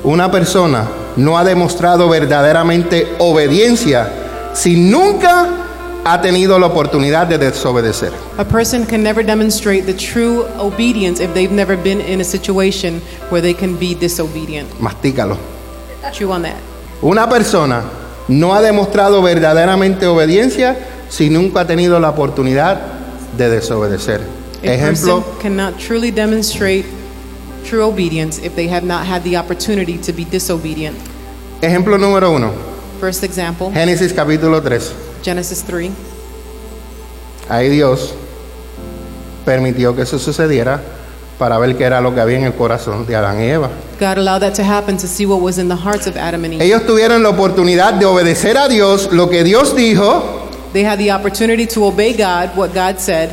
Speaker 3: Una persona no ha demostrado verdaderamente obediencia si nunca ha tenido la oportunidad de desobedecer.
Speaker 4: A person can never demonstrate the true obedience if they've never been in a situation where they can be disobedient.
Speaker 3: Mastícalo.
Speaker 4: Chew on that.
Speaker 3: Una persona no ha demostrado verdaderamente obediencia si nunca ha tenido la oportunidad de desobedecer.
Speaker 4: A
Speaker 3: Ejemplo,
Speaker 4: person cannot truly demonstrate true obedience if they have not had the opportunity to be disobedient.
Speaker 3: ejemplo número uno,
Speaker 4: First example,
Speaker 3: Génesis capítulo 3.
Speaker 4: Genesis 3.
Speaker 3: Ahí Dios permitió que eso sucediera para ver qué era lo que había en el corazón de Adán y Eva.
Speaker 4: God allowed that to happen to see what was in the hearts of Adam and Eve.
Speaker 3: Ellos tuvieron la oportunidad de obedecer a Dios lo que Dios dijo
Speaker 4: They had the opportunity to obey God, what God said,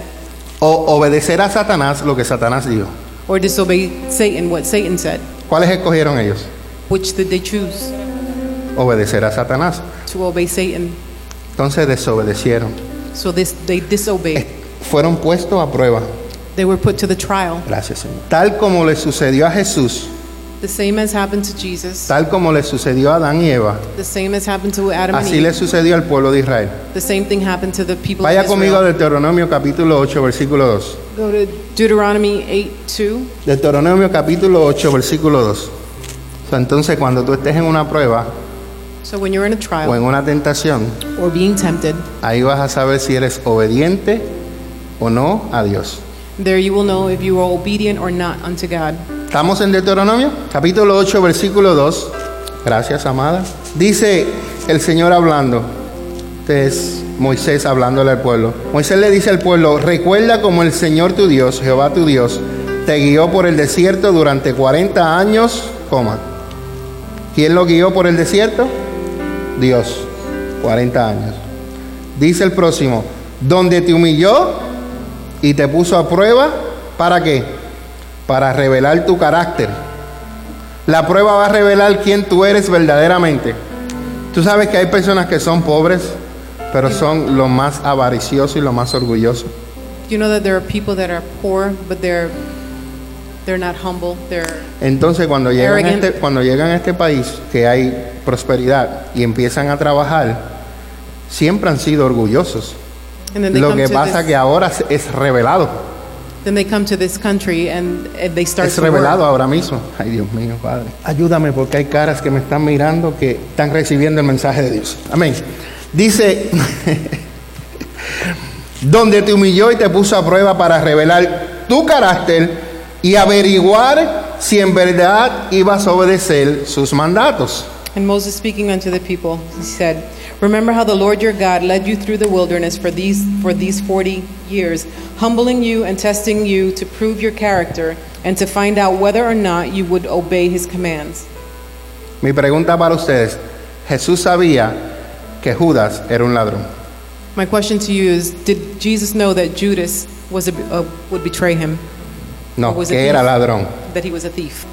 Speaker 3: o obedecer a Satanás lo que Satanás dijo.
Speaker 4: or disobey Satan, what Satan said.
Speaker 3: ¿Cuáles escogieron ellos?
Speaker 4: Which did they choose?
Speaker 3: Obedecer a Satanás.
Speaker 4: To obey Satan.
Speaker 3: Entonces desobedecieron.
Speaker 4: So this, they disobeyed.
Speaker 3: Fueron puestos a prueba.
Speaker 4: They were put to the trial.
Speaker 3: Gracias, Señor. Tal como le sucedió a Jesús
Speaker 4: The same has happened to Jesus.
Speaker 3: Tal como le sucedió a Adán y Eva,
Speaker 4: The same happened to Adam and
Speaker 3: así le sucedió al pueblo de Israel.
Speaker 4: The same thing happened to the people
Speaker 3: Vaya
Speaker 4: of
Speaker 3: conmigo a. Deuteronomio capítulo 8, versículo 2.
Speaker 4: Go to Deuteronomy 8 2.
Speaker 3: Deuteronomio capítulo 8, versículo 2. O sea, entonces, cuando tú estés en una prueba
Speaker 4: So when you're in a
Speaker 3: o
Speaker 4: trial
Speaker 3: en una tentación,
Speaker 4: or being tempted,
Speaker 3: ahí vas a saber si eres obediente o no a Dios.
Speaker 4: there you will know if you are obedient or not unto God.
Speaker 3: Estamos en Deuteronomio, capítulo 8, versículo 2. Gracias, amada. Dice el Señor hablando. Este es Moisés hablándole al pueblo. Moisés le dice al pueblo, recuerda como el Señor tu Dios, Jehová tu Dios, te guió por el desierto durante 40 años, coma. ¿Quién lo guió por el desierto? Dios, 40 años. Dice el próximo, donde te humilló y te puso a prueba, ¿para qué? Para revelar tu carácter. La prueba va a revelar quién tú eres verdaderamente. Tú sabes que hay personas que son pobres, pero son lo más avaricioso y lo más orgulloso.
Speaker 4: You know that there are people that are poor, but they're they're not humble. They're
Speaker 3: Entonces cuando llegan,
Speaker 4: Arrogant.
Speaker 3: este, cuando llegan a este país que hay prosperidad y empiezan a trabajar, siempre han sido orgullosos.
Speaker 4: and then they
Speaker 3: Lo
Speaker 4: come
Speaker 3: que
Speaker 4: to
Speaker 3: pasa
Speaker 4: this,
Speaker 3: que ahora es revelado.
Speaker 4: then they come to this country and, and they start
Speaker 3: Es
Speaker 4: to
Speaker 3: revelado ahora mismo. Ay, Dios mío, Padre. Ayúdame porque hay caras que me están mirando que están recibiendo el mensaje de Dios. Amén. Dice, donde te humilló y te puso a prueba para revelar tu carácter y averiguar si en verdad ibas a obedecer sus mandatos.
Speaker 4: And Moses speaking unto the people, he said, Remember how the Lord your God led you through the wilderness for these for these forty years, humbling you and testing you to prove your character and to find out whether or not you would obey his commands.
Speaker 3: Mi pregunta para ustedes, Jesús sabía que Judas era un ladrón.
Speaker 4: My question to you is, did Jesus know that Judas was a, uh, would betray him,
Speaker 3: No, que
Speaker 4: it
Speaker 3: era
Speaker 4: thief?
Speaker 3: ladrón.
Speaker 4: that he was a thief?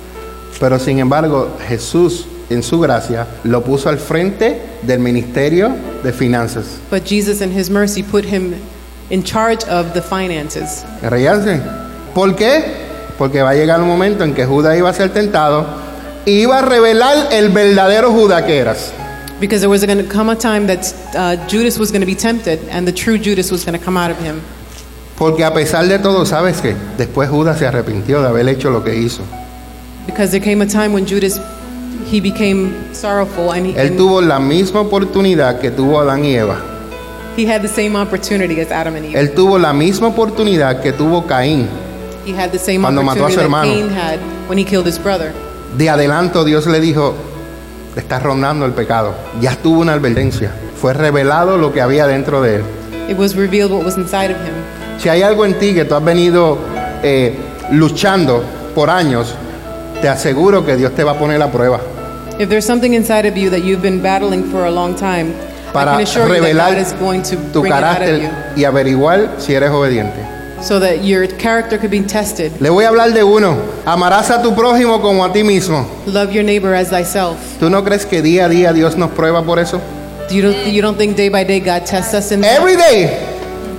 Speaker 3: Pero sin embargo, Jesús en su gracia lo puso al frente del ministerio de finanzas.
Speaker 4: But Jesus in his mercy put him in charge of the finances.
Speaker 3: Ríanse. ¿Por qué? Porque va a llegar un momento en que Judas iba a ser tentado y iba a revelar el verdadero Judas que eras.
Speaker 4: Because there was going to come a time that uh, Judas was going to be tempted and the true Judas was going to come out of him.
Speaker 3: Porque a pesar de todo, ¿sabes qué? Después Judas se arrepintió de haber hecho lo que hizo.
Speaker 4: Because there came a time when Judas, he became sorrowful and he,
Speaker 3: Él tuvo la misma oportunidad que tuvo Adán y Eva.
Speaker 4: he had the same opportunity as Adam and Eve.
Speaker 3: Él tuvo la misma oportunidad que tuvo Caín.
Speaker 4: He had the same
Speaker 3: Cuando mató a
Speaker 4: opportunity
Speaker 3: su hermano.
Speaker 4: Cain had when he killed his brother.
Speaker 3: De adelanto Dios le dijo, estás rondando el pecado. Ya tuvo una advertencia. Fue revelado lo que había dentro de él.
Speaker 4: It was revealed what was inside of him.
Speaker 3: Si hay algo en ti que tú has venido eh, luchando por años, te aseguro que Dios te va a poner a prueba
Speaker 4: If there's something inside of you that you've been battling for a long time, I
Speaker 3: para
Speaker 4: can assure you that
Speaker 3: revelar
Speaker 4: is going to
Speaker 3: tu
Speaker 4: bring it out of
Speaker 3: carácter
Speaker 4: you
Speaker 3: y averiguar si eres obediente.
Speaker 4: so that your character could be tested.
Speaker 3: Le voy a hablar de uno. Amarás a tu prójimo como a ti mismo.
Speaker 4: Love your neighbor as thyself.
Speaker 3: ¿Tú no crees que día a día Dios nos prueba por eso?
Speaker 4: You don't, you don't think day by day God tests us in that?
Speaker 3: Every day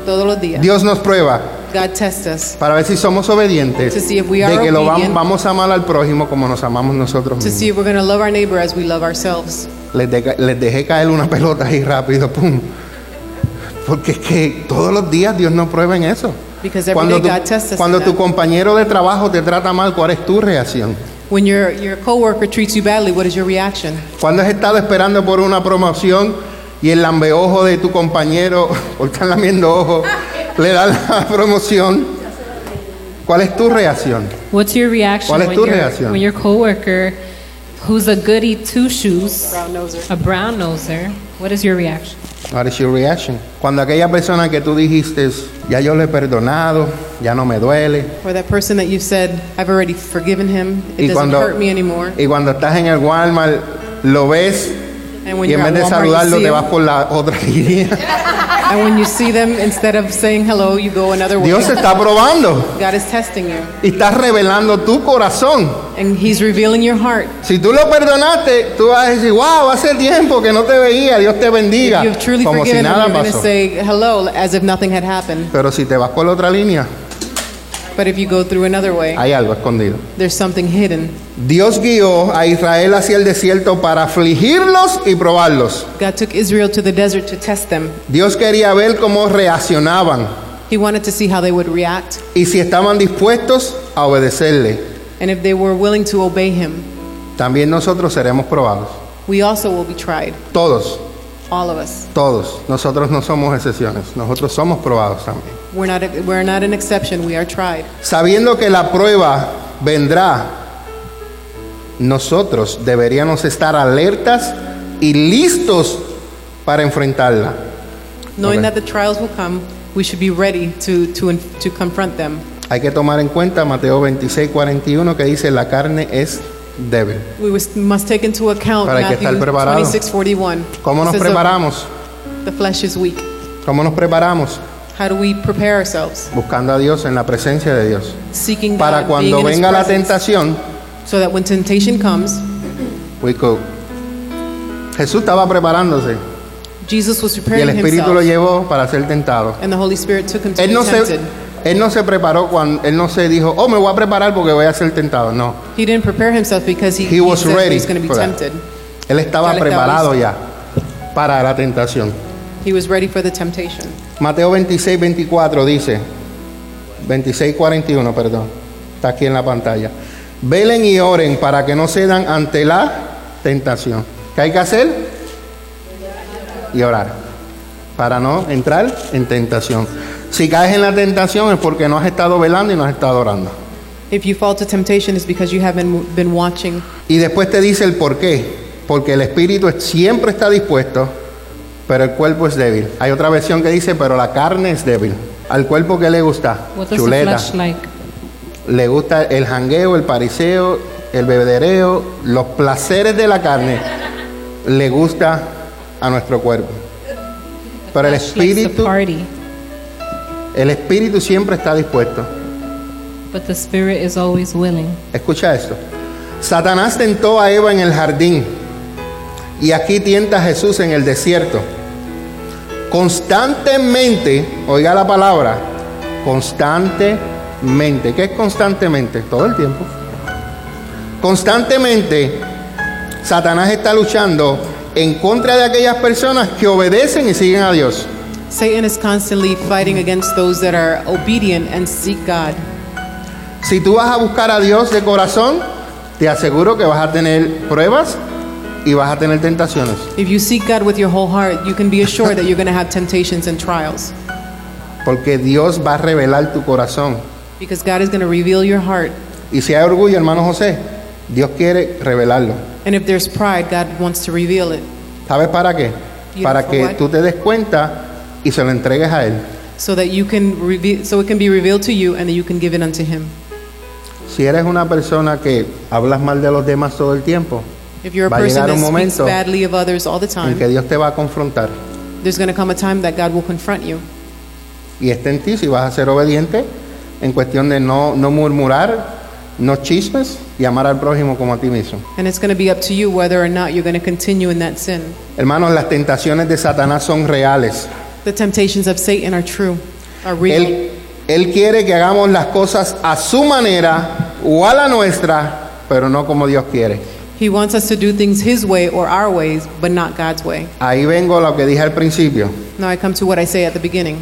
Speaker 4: Todos los días.
Speaker 3: Dios nos prueba
Speaker 4: God tests us
Speaker 3: para ver si somos obedientes,
Speaker 4: To see if we
Speaker 3: de
Speaker 4: are
Speaker 3: que lo vam-
Speaker 4: obedient.
Speaker 3: vamos a amar al prójimo como nos amamos nosotros
Speaker 4: to
Speaker 3: mismos.
Speaker 4: see if we're going to love our neighbor as we love ourselves.
Speaker 3: Les, de- les dejé caer una pelota ahí rápido, pum. Porque es que todos los días Dios nos prueba en eso.
Speaker 4: Because every
Speaker 3: Cuando,
Speaker 4: day
Speaker 3: tu,
Speaker 4: God tests us
Speaker 3: cuando
Speaker 4: in
Speaker 3: tu
Speaker 4: that.
Speaker 3: compañero de trabajo te trata mal, ¿cuál es tu reacción?
Speaker 4: When your, your coworker treats you badly, what is your reaction?
Speaker 3: Cuando has estado esperando por una promoción y el lambeojo de tu compañero, están lamiendo ojo, le da la promoción, ¿cuál es tu reacción?
Speaker 5: What's your reaction
Speaker 3: ¿Cuál es
Speaker 5: when
Speaker 3: tu
Speaker 5: your,
Speaker 3: reacción?
Speaker 5: when your coworker, who's a goody two shoes, a brown noser, what is your reaction?
Speaker 3: What is your reaction? Cuando aquella persona que tú dijiste, ya yo le he perdonado, ya no me duele,
Speaker 4: Or that person that you said, I've already forgiven him, it
Speaker 3: y
Speaker 4: doesn't
Speaker 3: cuando,
Speaker 4: hurt me anymore.
Speaker 3: y cuando estás en el Walmart, lo ves
Speaker 4: when
Speaker 3: y en vez de saludarlo te vas por la otra línea.
Speaker 4: and when you see them, instead of saying hello, you go another way.
Speaker 3: Dios te está probando
Speaker 4: God is testing you,
Speaker 3: y estás revelando tu corazón.
Speaker 4: and He's revealing your heart.
Speaker 3: Si tú lo perdonaste, tú vas a decir, wow, hace tiempo que no te veía, Dios te bendiga,
Speaker 4: If you've truly
Speaker 3: como si
Speaker 4: forgiven him,
Speaker 3: nada
Speaker 4: you're going to
Speaker 3: pasó.
Speaker 4: say hello as if nothing had happened.
Speaker 3: Pero si te vas por la otra línea,
Speaker 4: But if you go through another way,
Speaker 3: hay algo escondido.
Speaker 4: there's something hidden.
Speaker 3: Dios guió a Israel hacia el desierto para afligirlos y probarlos.
Speaker 4: God took Israel to the desert to test them.
Speaker 3: Dios quería ver cómo reaccionaban
Speaker 4: He wanted to see how they would react
Speaker 3: y si estaban dispuestos a obedecerle.
Speaker 4: and if they were willing to obey Him.
Speaker 3: También nosotros seremos probados.
Speaker 4: We also will be tried,
Speaker 3: Todos,
Speaker 4: all of us.
Speaker 3: todos. Nosotros no somos excepciones. Nosotros somos probados también.
Speaker 4: We're not, we're not an exception, we are tried.
Speaker 3: Sabiendo que la prueba vendrá, nosotros deberíamos estar alertas y listos para enfrentarla.
Speaker 4: Knowing that the trials will come, we should be ready to, to, to confront them.
Speaker 3: Hay que tomar en cuenta Mateo 26, 41 que dice la carne es débil.
Speaker 4: We was- must take into account
Speaker 3: hay que estar
Speaker 4: Matthew
Speaker 3: preparado.
Speaker 4: 26, 41.
Speaker 3: ¿Cómo nos
Speaker 4: Says
Speaker 3: preparamos?
Speaker 4: The flesh is weak.
Speaker 3: ¿Cómo nos preparamos?
Speaker 4: How do we prepare ourselves?
Speaker 3: Buscando a Dios en la presencia de Dios.
Speaker 4: Seeking
Speaker 3: Para
Speaker 4: God,
Speaker 3: cuando
Speaker 4: being in His
Speaker 3: venga la
Speaker 4: presence,
Speaker 3: tentación,
Speaker 4: so that when temptation comes,
Speaker 3: we could. Jesús estaba preparándose
Speaker 4: Jesus was
Speaker 3: y el
Speaker 4: preparing
Speaker 3: Espíritu lo
Speaker 4: himself,
Speaker 3: llevó para ser tentado.
Speaker 4: and the Holy Spirit took him to
Speaker 3: Él
Speaker 4: be
Speaker 3: no, se,
Speaker 4: tempted.
Speaker 3: él no se preparó cuando, él no se dijo, oh, me voy a preparar porque voy a ser tentado. No,
Speaker 4: He didn't prepare himself because he,
Speaker 3: He
Speaker 4: he
Speaker 3: was
Speaker 4: said
Speaker 3: ready
Speaker 4: he was going to be
Speaker 3: for that.
Speaker 4: tempted.
Speaker 3: él estaba
Speaker 4: le estaba
Speaker 3: preparado
Speaker 4: listo.
Speaker 3: ya para la tentación.
Speaker 4: He was ready for the temptation.
Speaker 3: Mateo 26, 24 dice, 26, 41, perdón, está aquí en la pantalla. Velen y oren para que no cedan ante la tentación. ¿Qué hay que hacer? Y orar, para no entrar en tentación. Si caes en la tentación es porque no has estado velando y no has estado orando.
Speaker 4: If you fall to temptation, it's because you haven't been watching.
Speaker 3: Y después te dice el por qué. Porque el espíritu es- siempre está dispuesto, pero el cuerpo es débil. Hay otra versión que dice, pero la carne es débil. Al cuerpo que le gusta, chuleta.
Speaker 5: like?
Speaker 3: Le gusta el jangueo, el pariseo, el bebedereo, los placeres de la carne. Le gusta a nuestro cuerpo. Pero el espíritu,
Speaker 5: party,
Speaker 3: el espíritu siempre está dispuesto.
Speaker 5: but the spirit is always willing.
Speaker 3: Escucha esto. Satanás tentó a Eva en el jardín y aquí tienta a Jesús en el desierto. Constantemente, oiga la palabra, constantemente. ¿Qué es constantemente? Todo el tiempo. Constantemente, Satanás está luchando en contra de aquellas personas que obedecen y siguen a Dios.
Speaker 4: Satan is constantly fighting against those that are obedient and seek God.
Speaker 3: Si tú vas a buscar a Dios de corazón, te aseguro que vas a tener pruebas y vas a tener tentaciones.
Speaker 4: If you seek God with your whole heart, you can be assured that you're going to have temptations and trials
Speaker 3: Porque Dios va a revelar tu corazón.
Speaker 4: because God is going to reveal your heart.
Speaker 3: Y si hay orgullo, hermano José, Dios quiere revelarlo.
Speaker 4: And if there's pride, God wants to reveal it
Speaker 3: ¿Sabes para qué?
Speaker 4: You
Speaker 3: Para que
Speaker 4: what?
Speaker 3: tú te des cuenta y se lo entregues a Él.
Speaker 4: so that you can reveal so it can be revealed to you and that you can give it unto him.
Speaker 3: Si eres una persona que hablas mal de los demás todo el tiempo,
Speaker 4: If you're a
Speaker 3: Va a
Speaker 4: person
Speaker 3: llegar
Speaker 4: that
Speaker 3: un
Speaker 4: speaks
Speaker 3: momento
Speaker 4: badly of others all the
Speaker 3: en que
Speaker 4: time,
Speaker 3: Dios te va a confrontar
Speaker 4: there's going to come a time that God will confront you.
Speaker 3: y está en ti si vas a ser obediente en cuestión de no, no murmurar, no chismes y amar al prójimo como a ti mismo.
Speaker 4: And it's going to be up to you whether or not you're going to continue in that sin.
Speaker 3: Hermanos, las tentaciones de Satanás son reales.
Speaker 4: The temptations of Satan are true, are real.
Speaker 3: Él, él quiere que hagamos las cosas a su manera o a la nuestra, pero no como Dios quiere.
Speaker 4: He wants us to do things his way or our ways, but not God's way.
Speaker 3: Ahí vengo a lo que dije al principio,
Speaker 4: Now I come to what I say at the beginning.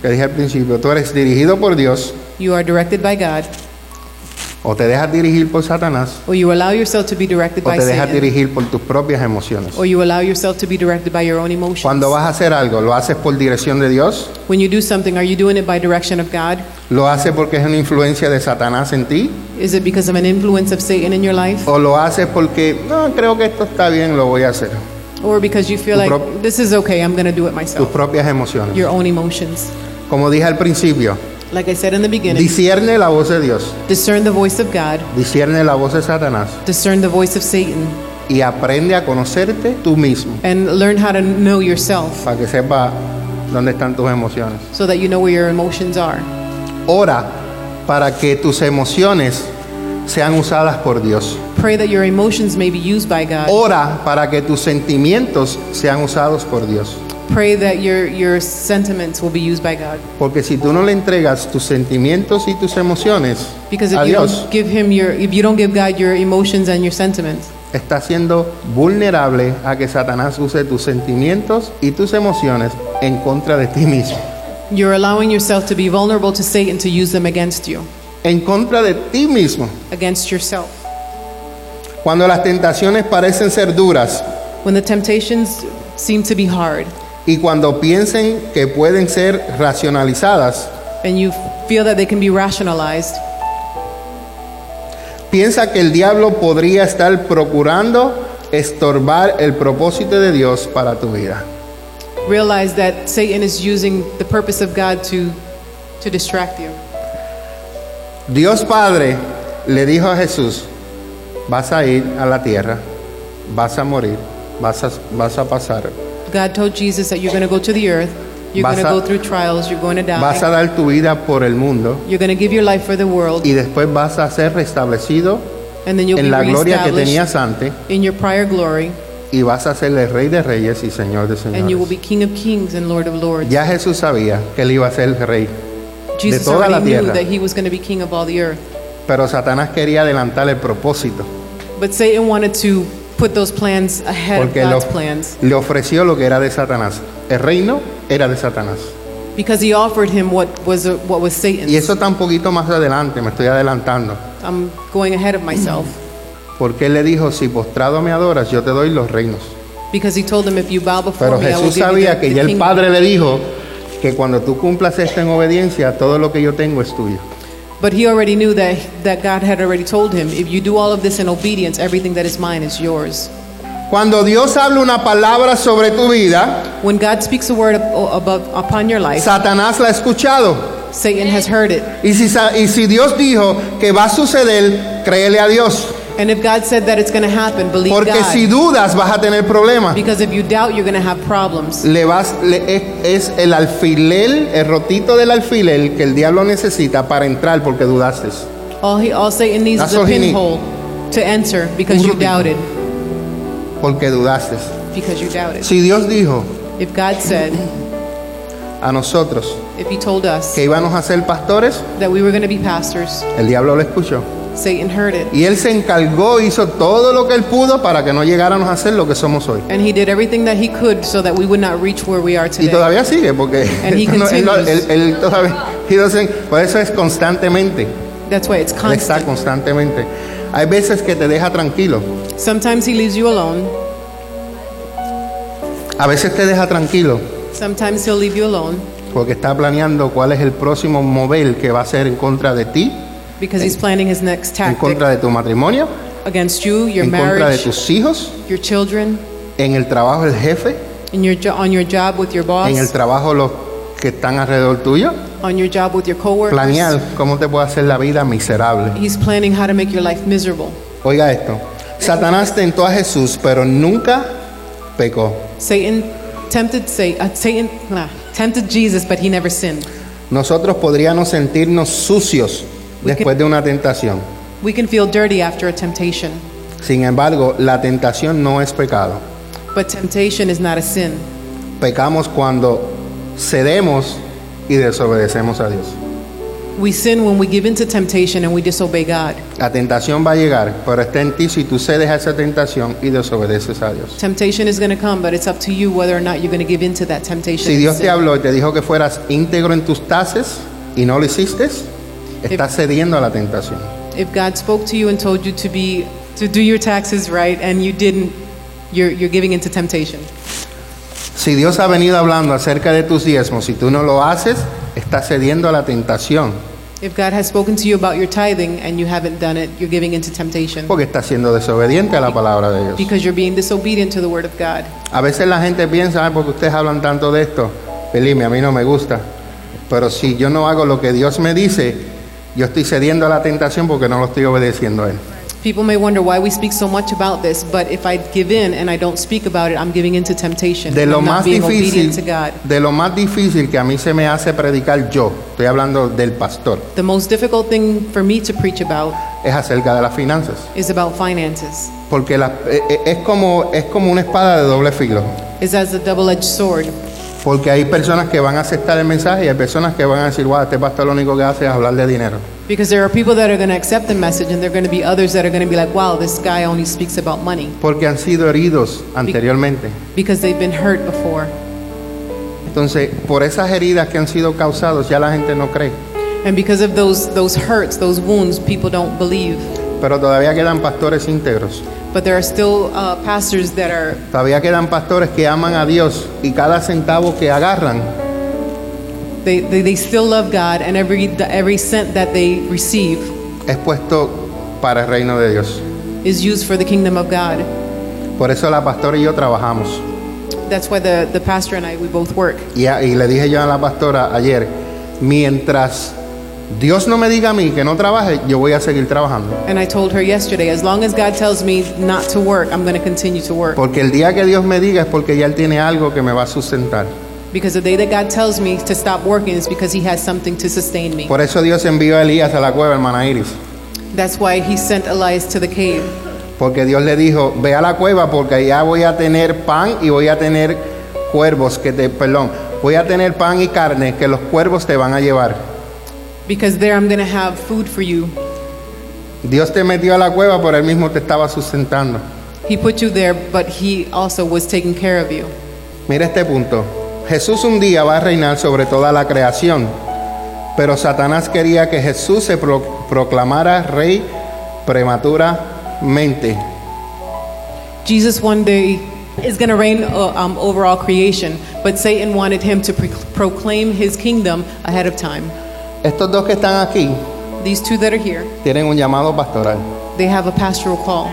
Speaker 3: que dije al principio, tú eres dirigido por Dios
Speaker 4: You are directed by God,
Speaker 3: o te dejas dirigir por Satanás
Speaker 4: or you allow yourself to be directed
Speaker 3: o
Speaker 4: by
Speaker 3: te dejas
Speaker 4: Satan,
Speaker 3: dirigir por tus propias emociones.
Speaker 4: or you allow yourself to be directed by your own emotions.
Speaker 3: Cuando vas a hacer algo, ¿lo haces por dirección de Dios?
Speaker 4: When you do something, are you doing it by direction of God?
Speaker 3: ¿Lo haces porque es una influencia de Satanás en ti?
Speaker 4: Is it because of an influence of Satan in your life?
Speaker 3: ¿O lo haces porque, no, creo que esto está bien, lo voy a hacer?
Speaker 4: Or because you feel like, this is okay, I'm going to do it
Speaker 3: Tus
Speaker 4: myself?
Speaker 3: propias emociones.
Speaker 4: Your own emotions.
Speaker 3: Como dije al principio,
Speaker 4: Like I said in the beginning,
Speaker 3: discierne la voz de Dios,
Speaker 4: discern the voice of God,
Speaker 3: discierne la voz de Satanás
Speaker 4: discern the voice of Satan,
Speaker 3: y aprende a conocerte tú mismo
Speaker 4: and learn how to know yourself
Speaker 3: para que sepa dónde están tus emociones.
Speaker 4: so that you know where your emotions are.
Speaker 3: Ora para que tus emociones sean usadas por Dios.
Speaker 4: Pray that your emotions may be used by God.
Speaker 3: Ora para que tus sentimientos sean usados por Dios.
Speaker 4: Pray that your, your sentiments will be used by God.
Speaker 3: Porque si tú no le entregas tus sentimientos y tus emociones
Speaker 4: Because
Speaker 3: a
Speaker 4: if you
Speaker 3: Dios,
Speaker 4: don't give him your if you don't give God your emotions and your sentiments,
Speaker 3: estás siendo vulnerable a que Satanás use tus sentimientos y tus emociones en contra de ti mismo.
Speaker 4: you're allowing yourself to be vulnerable to Satan to use them against you,
Speaker 3: En contra de ti mismo.
Speaker 4: against yourself.
Speaker 3: Cuando las tentaciones parecen ser duras
Speaker 4: When the temptations seem to be hard
Speaker 3: y cuando piensen que pueden ser racionalizadas,
Speaker 4: and you feel that they can be rationalized,
Speaker 3: piensa que el diablo podría estar procurando estorbar el propósito de Dios para tu vida.
Speaker 4: realize that Satan is using the purpose of God to to distract you.
Speaker 3: Dios Padre le dijo a Jesús, vas a ir a la tierra, vas a morir, vas a, vas a pasar,
Speaker 4: God told Jesus that you're going to go to the earth, you're going to
Speaker 3: a-
Speaker 4: go through trials, you're going to
Speaker 3: vas a
Speaker 4: die,
Speaker 3: dar tu vida por el mundo
Speaker 4: you're going to give your life for the world,
Speaker 3: y después vas a ser restablecido
Speaker 4: and then you'll
Speaker 3: en
Speaker 4: be
Speaker 3: la gloria que
Speaker 4: reestablished
Speaker 3: tenías antes
Speaker 4: in your prior glory,
Speaker 3: y vas a ser el rey de reyes y señor de
Speaker 4: and you will
Speaker 3: señores.
Speaker 4: be King of kings and Lord of lords.
Speaker 3: Ya Jesús sabía que él iba a ser el rey,
Speaker 4: Jesus
Speaker 3: toda la
Speaker 4: already knew
Speaker 3: tierra.
Speaker 4: that he was going to be king of all the earth.
Speaker 3: pero Satanás quería adelantar el propósito
Speaker 4: But Satan wanted to put those plans ahead of
Speaker 3: porque lo-
Speaker 4: God's plans
Speaker 3: le ofreció lo que era de Satanás. El reino era de Satanás.
Speaker 4: because he offered him what was what was Satan's.
Speaker 3: Y eso está un poquito más adelante, me estoy adelantando.
Speaker 4: I'm going ahead of myself
Speaker 3: Porque él le dijo, si postrado me adoras, yo te doy los reinos.
Speaker 4: because he told him if you bow before
Speaker 3: Pero
Speaker 4: me, I will
Speaker 3: Jesús
Speaker 4: give you
Speaker 3: sabía
Speaker 4: the,
Speaker 3: que
Speaker 4: the
Speaker 3: ya el. Padre le dijo que cuando tú cumplas esto en obediencia, todo lo que yo tengo es tuyo.
Speaker 4: But he already knew that that God had already told him, if you do all of this in obedience, everything that is mine is yours.
Speaker 3: Cuando Dios habla una palabra sobre tu vida,
Speaker 4: When God speaks a word ab- above upon your life,
Speaker 3: Satanás la ha escuchado.
Speaker 4: Satan has heard it.
Speaker 3: Y si, sa- y si Dios dijo que va a suceder, créele a Dios.
Speaker 4: And if God said that it's going to happen, believe
Speaker 3: Porque
Speaker 4: God.
Speaker 3: si dudas vas a tener problemas.
Speaker 4: because if you doubt, you're going to have problems.
Speaker 3: Le vas, le- es, es el alfiler, el rotito del alfiler que el diablo necesita para entrar porque dudaste.
Speaker 4: All, he, all Satan needs
Speaker 3: That's
Speaker 4: is a pinhole to enter because
Speaker 3: Un
Speaker 4: you doubted.
Speaker 3: Porque dudaste.
Speaker 4: Because you doubted.
Speaker 3: Si Dios dijo
Speaker 4: If God said,
Speaker 3: a nosotros
Speaker 4: if He told us
Speaker 3: que íbamos a ser pastores,
Speaker 4: that we were going to be pastors,
Speaker 3: el diablo lo escuchó.
Speaker 4: Satan heard it.
Speaker 3: Y él se encargó, hizo todo lo que él pudo para que no llegáramos a ser lo que somos hoy.
Speaker 4: And he did everything that he could so that we would not reach where we are
Speaker 3: Y
Speaker 4: today.
Speaker 3: todavía sigue, porque
Speaker 4: And he
Speaker 3: no, él, no-
Speaker 4: continues.
Speaker 3: él- él todavía, he doesn't- por eso es constantemente,
Speaker 4: That's why it's
Speaker 3: él está
Speaker 4: constant.
Speaker 3: constantemente. Hay veces que te deja tranquilo,
Speaker 4: Sometimes he leaves you alone.
Speaker 3: a veces te deja tranquilo,
Speaker 4: Sometimes he'll leave you alone
Speaker 3: porque está planeando cuál es el próximo mover que va a hacer en contra de ti,
Speaker 4: because he's planning his next
Speaker 3: en
Speaker 4: tactic
Speaker 3: contra de tu matrimonio,
Speaker 4: against you, your
Speaker 3: en contra de
Speaker 4: marriage,
Speaker 3: tus hijos,
Speaker 4: your children,
Speaker 3: en el trabajo del jefe,
Speaker 4: in your jo- on your job with your
Speaker 3: en el
Speaker 4: boss,
Speaker 3: trabajo los que están alrededor tuyo.
Speaker 4: on your job with your coworkers.
Speaker 3: Planear cómo te puede hacer la vida miserable.
Speaker 4: He's planning how to make your life miserable.
Speaker 3: Oiga esto. Satanás tentó a Jesús, pero nunca pecó.
Speaker 4: Satan tempted Sa- uh, Satan nah, tempted Jesus, but he never sinned.
Speaker 3: Nosotros podríamos sentirnos sucios después de una tentación.
Speaker 4: We can feel dirty after a temptation,
Speaker 3: Sin embargo, la tentación no es pecado.
Speaker 4: but temptation is not a sin.
Speaker 3: Pecamos cuando cedemos y desobedecemos a Dios.
Speaker 4: We sin when we give in to temptation and we disobey God.
Speaker 3: La tentación va a llegar, pero está en ti si tú cedes a esa tentación y desobedeces a Dios.
Speaker 4: Temptation is going to come, but it's up to you whether or not you're going to give in to that temptation.
Speaker 3: Si
Speaker 4: and
Speaker 3: Dios te
Speaker 4: sin.
Speaker 3: habló y te dijo que fueras íntegro en tus tases y no lo hiciste, estás cediendo a la tentación.
Speaker 4: If God spoke to you and told you to be to do your taxes right and you didn't, you're you're giving into temptation.
Speaker 3: Si Dios ha venido hablando acerca de tus diezmos y tú no lo haces, estás cediendo a la tentación
Speaker 4: If God has spoken to you about your tithing and you haven't done it, you're giving into temptation
Speaker 3: porque estás siendo desobediente a la palabra de Dios.
Speaker 4: because you're being disobedient to the word of God.
Speaker 3: A veces la gente piensa, "Ay, porque ustedes hablan tanto de esto, Pelime, a mí no me gusta. Pero si yo no hago lo que Dios me dice, yo estoy cediendo a la tentación porque no lo estoy obedeciendo a Él.
Speaker 4: People may wonder why we speak so much about this, but if I give in and I don't speak about it, I'm giving into temptation.
Speaker 3: De lo
Speaker 4: I'm
Speaker 3: más difícil, de lo más difícil que a mí se me hace predicar yo, estoy hablando del pastor,
Speaker 4: The most difficult thing for me to preach about
Speaker 3: es acerca de las finanzas.
Speaker 4: is about finances.
Speaker 3: Porque la- eh, eh, es, como, es como una espada de doble filo.
Speaker 4: Is as a double-edged sword.
Speaker 3: Porque hay personas que van a aceptar el mensaje y hay personas que van a decir, wow, este pastor lo único que hace es hablar de dinero.
Speaker 4: Because there are people that are going to accept the message, and there are going to be others that are going to be like, wow, this guy only speaks about money.
Speaker 3: Porque han sido heridos anteriormente.
Speaker 4: Because they've been hurt before.
Speaker 3: Entonces, por esas heridas que han sido causadas, ya la gente no cree.
Speaker 4: And because of those, those hurts, those wounds, people don't believe.
Speaker 3: Pero todavía quedan pastores íntegros.
Speaker 4: But there are still uh, pastors that are,
Speaker 3: Todavía quedan pastores que aman a Dios y cada centavo que agarran
Speaker 4: they, they, they still love God, and every, every cent that they receive
Speaker 3: es puesto para el reino de Dios.
Speaker 4: is used for the kingdom of God.
Speaker 3: Por eso la pastora y yo trabajamos.
Speaker 4: That's why the, the pastor and I, we both work.
Speaker 3: Y, a- y le dije yo a la pastora ayer, mientras Dios no me diga a mí que no trabaje, yo voy a seguir trabajando.
Speaker 4: And I told her yesterday, as long as God tells me not to work, I'm going to continue to work.
Speaker 3: Porque el día que Dios me diga es porque ya Él tiene algo que me va a sustentar.
Speaker 4: Because the day that God tells me to stop working is because He has something to sustain me.
Speaker 3: Por eso Dios envió a Elías a la cueva, hermana Iris.
Speaker 4: That's why He sent Elias to the cave.
Speaker 3: Porque Dios le dijo, ve a la cueva porque allá voy a tener pan y voy a tener cuervos que te, perdón, voy a tener pan y carne que los cuervos te van a llevar.
Speaker 4: Because there I'm going to have food for you.
Speaker 3: Dios te metió a la cueva, pero Él mismo te estaba sustentando.
Speaker 4: He put you there, but He also was taking care of you.
Speaker 3: Mira este punto. Jesús un día va a reinar sobre toda la creación, pero Satanás quería que Jesús se pro- proclamara rey prematuramente.
Speaker 4: Jesus one day is going to reign uh, um, over all creation, but Satan wanted him to proclaim his kingdom ahead of time.
Speaker 3: Estos dos que están aquí
Speaker 4: These two that are here,
Speaker 3: tienen un llamado pastoral,
Speaker 4: they have a pastoral call,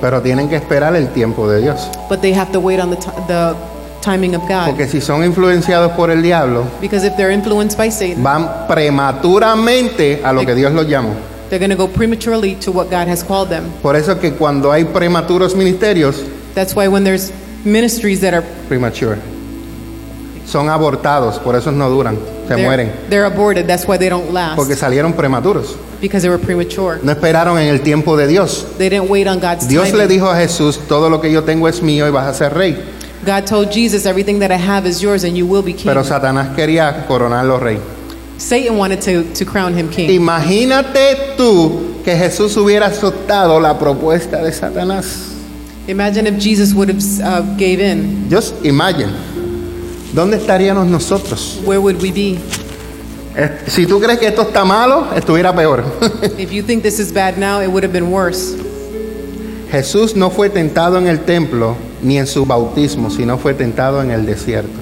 Speaker 3: pero tienen que esperar el tiempo de Dios.
Speaker 4: but they have to wait on the, ti the timing of God.
Speaker 3: Porque si son influenciados por el diablo,
Speaker 4: Because if they're influenced by Satan,
Speaker 3: van prematuramente a lo que Dios los llamó.
Speaker 4: they're going to go prematurely to what God has called them.
Speaker 3: Por eso que cuando hay prematuros ministerios,
Speaker 4: That's why when there's ministries that are
Speaker 3: premature, son abortados, por eso no duran, se
Speaker 4: they're,
Speaker 3: mueren,
Speaker 4: they're aborted, that's why they don't last
Speaker 3: porque salieron prematuros.
Speaker 4: because they were premature.
Speaker 3: No esperaron en el tiempo de Dios.
Speaker 4: They didn't wait on God's
Speaker 3: Dios le
Speaker 4: timing.
Speaker 3: dijo a Jesús, todo lo que yo tengo es mío y vas a ser rey.
Speaker 4: God told Jesus, everything that I have is yours and you will be king.
Speaker 3: Pero Satanás quería coronarlo rey.
Speaker 4: Satan wanted to, to crown him king.
Speaker 3: Imagínate tú que Jesús hubiera aceptado la propuesta de Satanás.
Speaker 4: Imagine if Jesus would have uh, gave in.
Speaker 3: Just imagine. ¿Dónde estaríamos nosotros?
Speaker 4: Where would we be?
Speaker 3: Eh, Si tú crees que esto está malo, estuviera peor.
Speaker 4: If you think this is bad now, it would have been worse.
Speaker 3: Jesús no fue tentado en el templo ni en su bautismo, sino fue tentado en el desierto.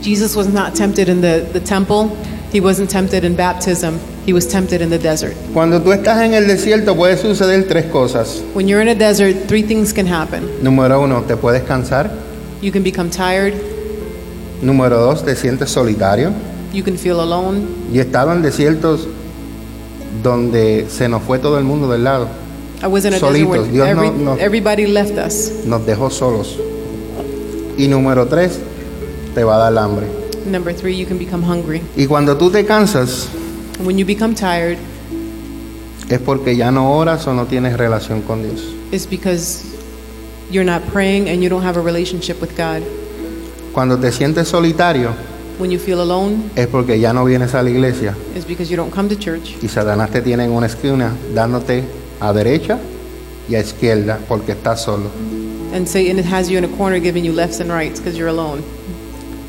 Speaker 4: Jesus was not tempted in the, the temple. He wasn't tempted in baptism. He was tempted in the desert.
Speaker 3: Cuando tú estás en el desierto puede suceder tres cosas.
Speaker 4: When you're in a desert, three things can happen.
Speaker 3: Número uno, te puedes cansar.
Speaker 4: You can become tired.
Speaker 3: Número dos, te sientes solitario.
Speaker 4: You can feel alone.
Speaker 3: Yo he estado en desiertos donde se nos fue todo el mundo del lado.
Speaker 4: I was in a
Speaker 3: Solitos.
Speaker 4: desert
Speaker 3: Dios
Speaker 4: every,
Speaker 3: no- no-
Speaker 4: everybody left us.
Speaker 3: Nos dejó solos. Y número tres, te va a dar hambre.
Speaker 4: Number three, you can become hungry.
Speaker 3: Y cuando tú te cansas,
Speaker 4: When you become tired,
Speaker 3: es porque ya no oras o no tienes relación con Dios.
Speaker 4: it's because you're not praying and you don't have a relationship with God.
Speaker 3: Cuando te sientes solitario,
Speaker 4: When you feel alone,
Speaker 3: es porque ya no vienes a la iglesia
Speaker 4: it's because you don't come to church.
Speaker 3: y Satanás te tiene en una esquina dándote a derecha y a izquierda porque estás solo.
Speaker 4: And Satan has you in a corner giving you lefts and rights because you're alone.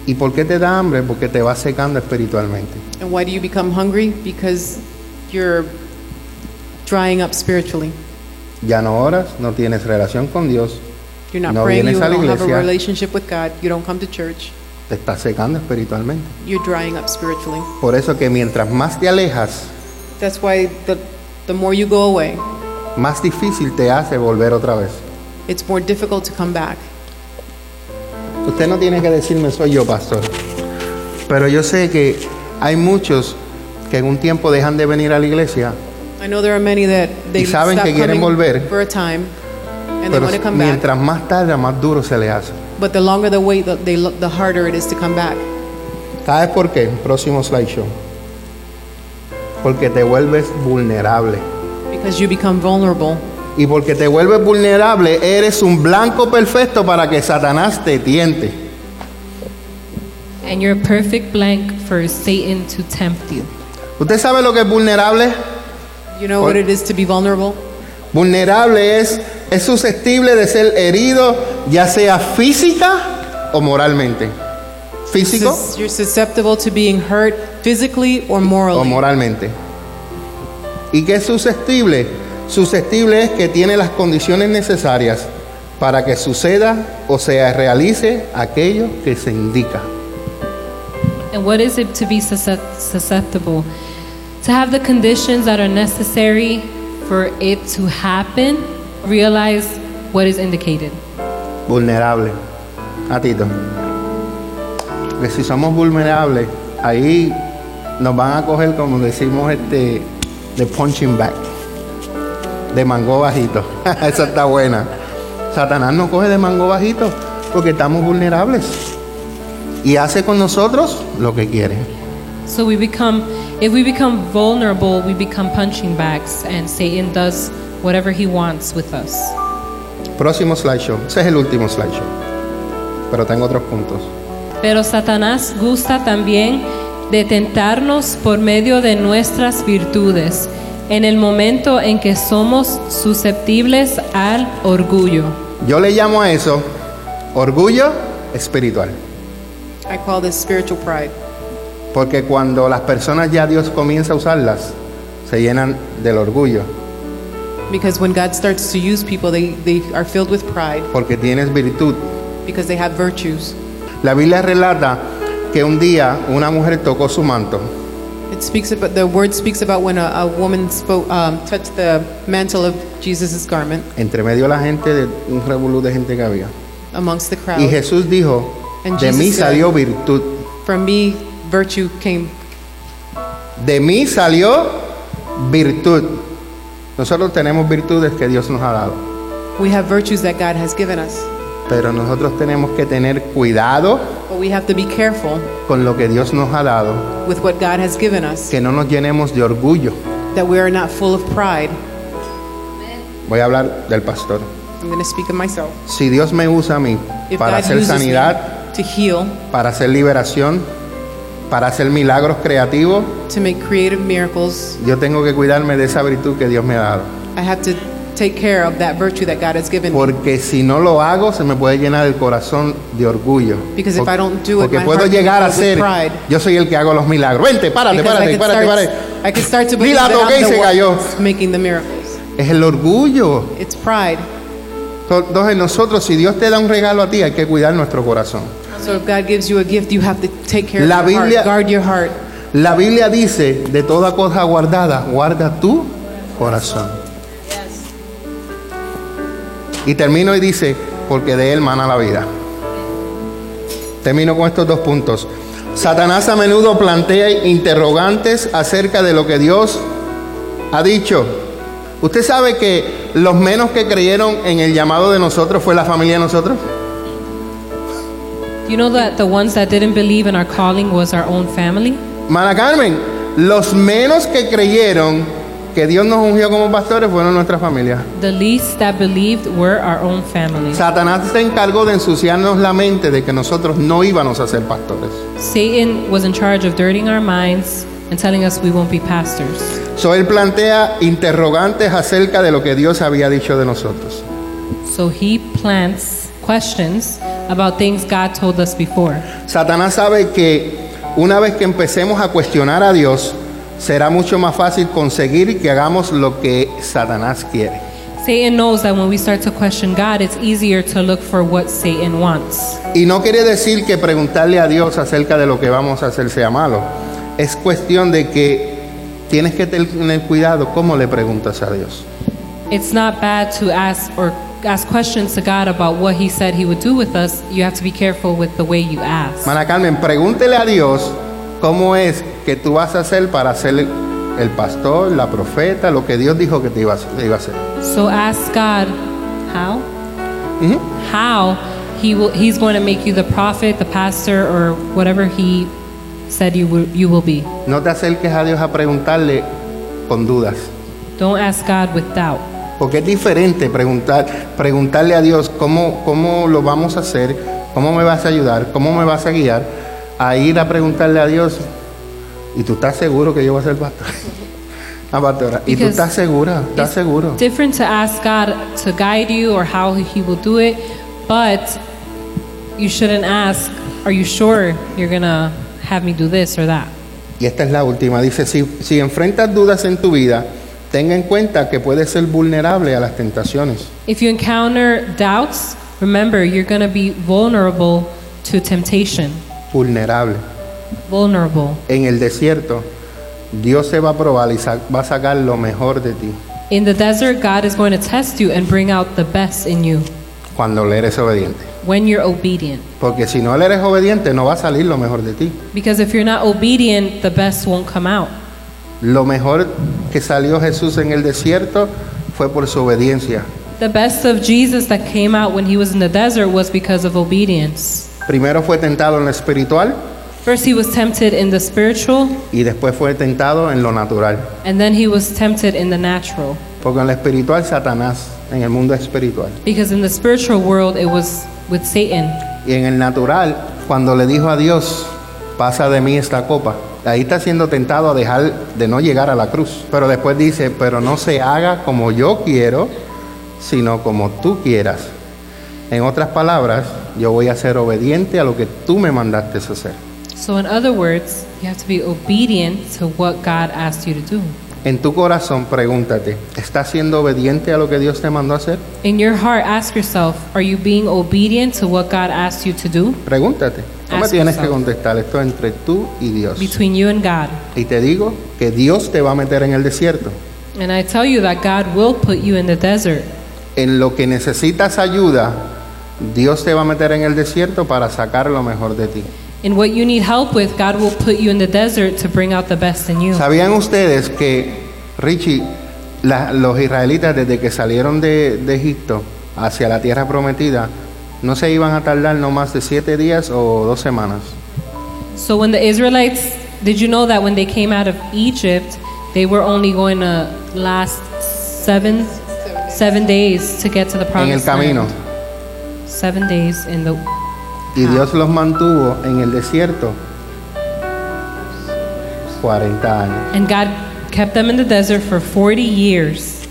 Speaker 3: ¿Y por qué te da hambre? Porque te va secando espiritualmente.
Speaker 4: And why do you become hungry? Because you're drying up spiritually.
Speaker 3: Ya no oras, no tienes relación con Dios,
Speaker 4: You're not
Speaker 3: No
Speaker 4: praying,
Speaker 3: vienes
Speaker 4: you
Speaker 3: a la
Speaker 4: don't have a
Speaker 3: iglesia.
Speaker 4: relationship with God, you don't come to church,
Speaker 3: te estás secando espiritualmente.
Speaker 4: you're drying up spiritually.
Speaker 3: Por eso que mientras más te alejas,
Speaker 4: That's why the, the more you go away,
Speaker 3: más difícil te hace volver otra vez.
Speaker 4: it's more difficult to come back.
Speaker 3: Usted no tiene que decirme soy yo, pastor. Pero yo sé que hay muchos que en un tiempo dejan de venir a la iglesia,
Speaker 4: I know there are many that they
Speaker 3: Y saben
Speaker 4: stop
Speaker 3: que quieren
Speaker 4: coming
Speaker 3: volver.
Speaker 4: for a time and they
Speaker 3: pero
Speaker 4: want to come back.
Speaker 3: mientras más tarde, más duro se le hace.
Speaker 4: But the longer the wait, the, they, lo- the harder it is to come back.
Speaker 3: ¿Sabes por qué? Próximo slideshow. Porque te vuelves vulnerable.
Speaker 4: Because you become vulnerable.
Speaker 3: Y porque te vuelves vulnerable, eres un blanco perfecto para que Satanás te tiente.
Speaker 5: And you're a perfect blank for Satan to tempt you.
Speaker 3: ¿Usted sabe lo que es vulnerable?
Speaker 4: You know what it is to be vulnerable?
Speaker 3: Vulnerable es, es susceptible de ser herido, ya sea física o moralmente. Físico
Speaker 4: You're susceptible to being hurt physically or
Speaker 3: o
Speaker 4: morally.
Speaker 3: moralmente. ¿Y qué es susceptible? Susceptible es que tiene las condiciones necesarias para que suceda o se realice aquello que se indica.
Speaker 5: And what is it to be suscep- susceptible? To have the conditions that are necessary for it to happen, realize what is indicated.
Speaker 3: Vulnerable. A Tito. Que si somos vulnerables, ahí nos van a coger, como decimos, este, de punching back. De mango bajito. Esa está buena. Satanás nos coge de mango bajito porque estamos vulnerables. Y hace con nosotros lo que quiere.
Speaker 5: So we become, if we become vulnerable, we become punching bags, and Satan does whatever he wants with us.
Speaker 3: Próximo slideshow. Ese es el último slideshow. Pero tengo otros puntos.
Speaker 5: Pero Satanás gusta también de tentarnos por medio de nuestras virtudes, en el momento en que somos susceptibles al orgullo.
Speaker 3: Yo le llamo a eso orgullo espiritual.
Speaker 4: I call this spiritual pride.
Speaker 3: Porque cuando las personas ya Dios comienza a usarlas, se llenan del orgullo.
Speaker 4: Because when God starts to use people, they, they are filled with pride
Speaker 3: Porque tienes virtud.
Speaker 4: because they have virtues.
Speaker 3: La Biblia relata que un día una mujer tocó su manto
Speaker 4: It speaks about the word speaks about when a, a woman spoke, um, touched the mantle of Jesus' garment
Speaker 3: entre medio de la gente, de un revolú de gente que había.
Speaker 4: amongst the crowd.
Speaker 3: Y Jesús dijo,
Speaker 4: And
Speaker 3: de
Speaker 4: Jesus
Speaker 3: mí
Speaker 4: said-
Speaker 3: salió virtud.
Speaker 4: From me, virtue came.
Speaker 3: De mí salió virtud. Nosotros tenemos virtudes que Dios nos ha dado.
Speaker 4: We have virtues that God has given us,
Speaker 3: Pero nosotros tenemos que tener cuidado
Speaker 4: but we have to be careful
Speaker 3: con lo que Dios nos ha dado.
Speaker 4: with what God has given us,
Speaker 3: Que no nos llenemos de orgullo.
Speaker 4: that we are not full of pride.
Speaker 3: Voy a hablar del pastor.
Speaker 4: I'm going to speak of myself.
Speaker 3: Si Dios me usa a mí
Speaker 4: If
Speaker 3: para
Speaker 4: God
Speaker 3: hacer
Speaker 4: uses
Speaker 3: sanidad,
Speaker 4: me to heal,
Speaker 3: para hacer liberación, para hacer milagros creativos,
Speaker 4: to make creative miracles,
Speaker 3: yo tengo que cuidarme de esa virtud que Dios me ha dado.
Speaker 4: I have to take care of that virtue that God has given me.
Speaker 3: Porque si no lo hago, se me puede llenar el corazón de orgullo.
Speaker 4: Because if I don't do it,
Speaker 3: porque
Speaker 4: my
Speaker 3: puedo
Speaker 4: heart
Speaker 3: llegar a
Speaker 4: will be
Speaker 3: ser,
Speaker 4: pride.
Speaker 3: yo soy el que hago los milagros. Vente, párate,
Speaker 4: Because I
Speaker 3: párate,
Speaker 4: could
Speaker 3: párate,
Speaker 4: start,
Speaker 3: párate.
Speaker 4: I could start to
Speaker 3: Ni
Speaker 4: believe
Speaker 3: la
Speaker 4: that
Speaker 3: toqué y
Speaker 4: I'm
Speaker 3: se
Speaker 4: the
Speaker 3: cayó.
Speaker 4: one making the miracles.
Speaker 3: Es el orgullo.
Speaker 4: It's pride.
Speaker 3: Entonces nosotros, si Dios te da un regalo a ti, hay que cuidar nuestro corazón.
Speaker 4: So if God gives you a gift, you have to take care
Speaker 3: La Biblia-
Speaker 4: guard your heart.
Speaker 3: La Biblia dice, de toda cosa guardada, guarda tu corazón. Y termino y dice, porque de él mana la vida. Termino con estos dos puntos. Satanás a menudo plantea interrogantes acerca de lo que Dios ha dicho. ¿Usted sabe que los menos que creyeron en el llamado de nosotros fue la familia de nosotros?
Speaker 5: You know that the ones that didn't believe in our calling was our own family?
Speaker 3: Mana Carmen, los menos que creyeron que Dios nos ungió como pastores fueron nuestra familia.
Speaker 5: The least that believed were our own family.
Speaker 3: Satanás se encargó de ensuciarnos la mente de que nosotros no íbamos a ser pastores.
Speaker 5: Satan was in charge of dirtying our minds and telling us we won't be pastors.
Speaker 3: So él plantea interrogantes acerca de lo que Dios había dicho de nosotros.
Speaker 5: So he plants questions about things God told us before.
Speaker 3: Satanás sabe que una vez que empecemos a cuestionar a Dios, será mucho más fácil conseguir que hagamos lo que Satanás quiere.
Speaker 5: Satan knows that when we start to question God, it's easier to look for what Satan wants.
Speaker 3: Y no quiere decir que preguntarle a Dios acerca de lo que vamos a hacer sea malo. Es cuestión de que tienes que tener cuidado cómo le preguntas a Dios.
Speaker 5: It's not bad to ask or ask questions to God about what he said he would do with us. You have to be careful with the way you ask.
Speaker 3: Mana Carmen, pregúntele a Dios cómo es que tú vas a hacer para ser el pastor, la profeta, lo que Dios dijo que te iba a, te iba a hacer.
Speaker 5: So ask God how?
Speaker 3: Ujú.
Speaker 5: How he will he's going to make you the prophet, the pastor or whatever he said you will, you will be.
Speaker 3: No te acerques a Dios a preguntarle con dudas.
Speaker 5: Don't ask God with doubt.
Speaker 3: Porque es diferente preguntar, preguntarle a Dios cómo, cómo lo vamos a hacer, cómo me vas a ayudar, cómo me vas a guiar, a ir a preguntarle a Dios, ¿y tú estás seguro que yo voy a ser pastor? Ah, pastora, ¿y tú estás segura? ¿Estás seguro?
Speaker 5: different to ask God to guide you or how He will do it, but you shouldn't ask, Are you sure you're gonna have me do this or that?
Speaker 3: Y esta es la última. Dice, si, si enfrentas dudas en tu vida, tenga en cuenta que puedes ser vulnerable a las tentaciones.
Speaker 5: If you encounter doubts, remember you're gonna be vulnerable to temptation.
Speaker 3: Vulnerable.
Speaker 5: Vulnerable.
Speaker 3: En el desierto, Dios se va a probar y va a sacar lo mejor de ti
Speaker 5: In the desert, God is going to test you and bring out the best in you
Speaker 3: cuando le eres obediente.
Speaker 5: when you're obedient.
Speaker 3: Porque si no le eres obediente, no va a salir lo mejor de ti.
Speaker 5: Because if you're not obedient, the best won't come out.
Speaker 3: Lo mejor que salió Jesús en el desierto fue por su obediencia.
Speaker 5: The best of Jesus that came out when he was in the desert was because of obedience.
Speaker 3: Primero fue tentado en lo espiritual
Speaker 5: First, he was tempted in the spiritual,
Speaker 3: y después fue tentado en lo natural.
Speaker 5: and then he was tempted in the natural.
Speaker 3: Porque en lo espiritual, Satanás, en el mundo espiritual.
Speaker 5: Because in the spiritual world, it was with Satan.
Speaker 3: Y en el natural, cuando le dijo a Dios, pasa de mí esta copa, ahí está siendo tentado a dejar de no llegar a la cruz. Pero después dice, pero no se haga como yo quiero, sino como tú quieras. En otras palabras, yo voy a ser obediente a lo que tú me mandaste hacer.
Speaker 5: So, in other words, you have to be obedient to what God asked you to do.
Speaker 3: En tu corazón, pregúntate, ¿estás siendo obediente a lo que Dios te mandó a hacer?
Speaker 5: In your heart, ask yourself, are you being obedient to what God asked you to do
Speaker 3: Pregúntate. Me tienes que
Speaker 5: yourself.
Speaker 3: contestar, esto es entre tú y Dios.
Speaker 5: between you and God?
Speaker 3: Y te digo que Dios te va a meter en el desierto.
Speaker 5: And I tell you that God will put you in the desert.
Speaker 3: En lo que necesitas ayuda, Dios te va a meter en el desierto para sacar lo mejor de ti.
Speaker 5: In what you need help with, God will put you in the desert to bring out the best in you.
Speaker 3: ¿Sabían ustedes que, Richie, la- los israelitas desde que salieron de, de Egipto hacia la tierra prometida, no se iban a tardar no más de siete días o dos semanas?
Speaker 5: So when the Israelites, did you know that when they came out of Egypt, they were only going to last seven, seven days to get to the
Speaker 3: En el
Speaker 5: promised
Speaker 3: camino.
Speaker 5: land? Seven days in the.
Speaker 3: Y Dios los mantuvo en el desierto 40 años.
Speaker 5: And God kept them in the desert for 40 years.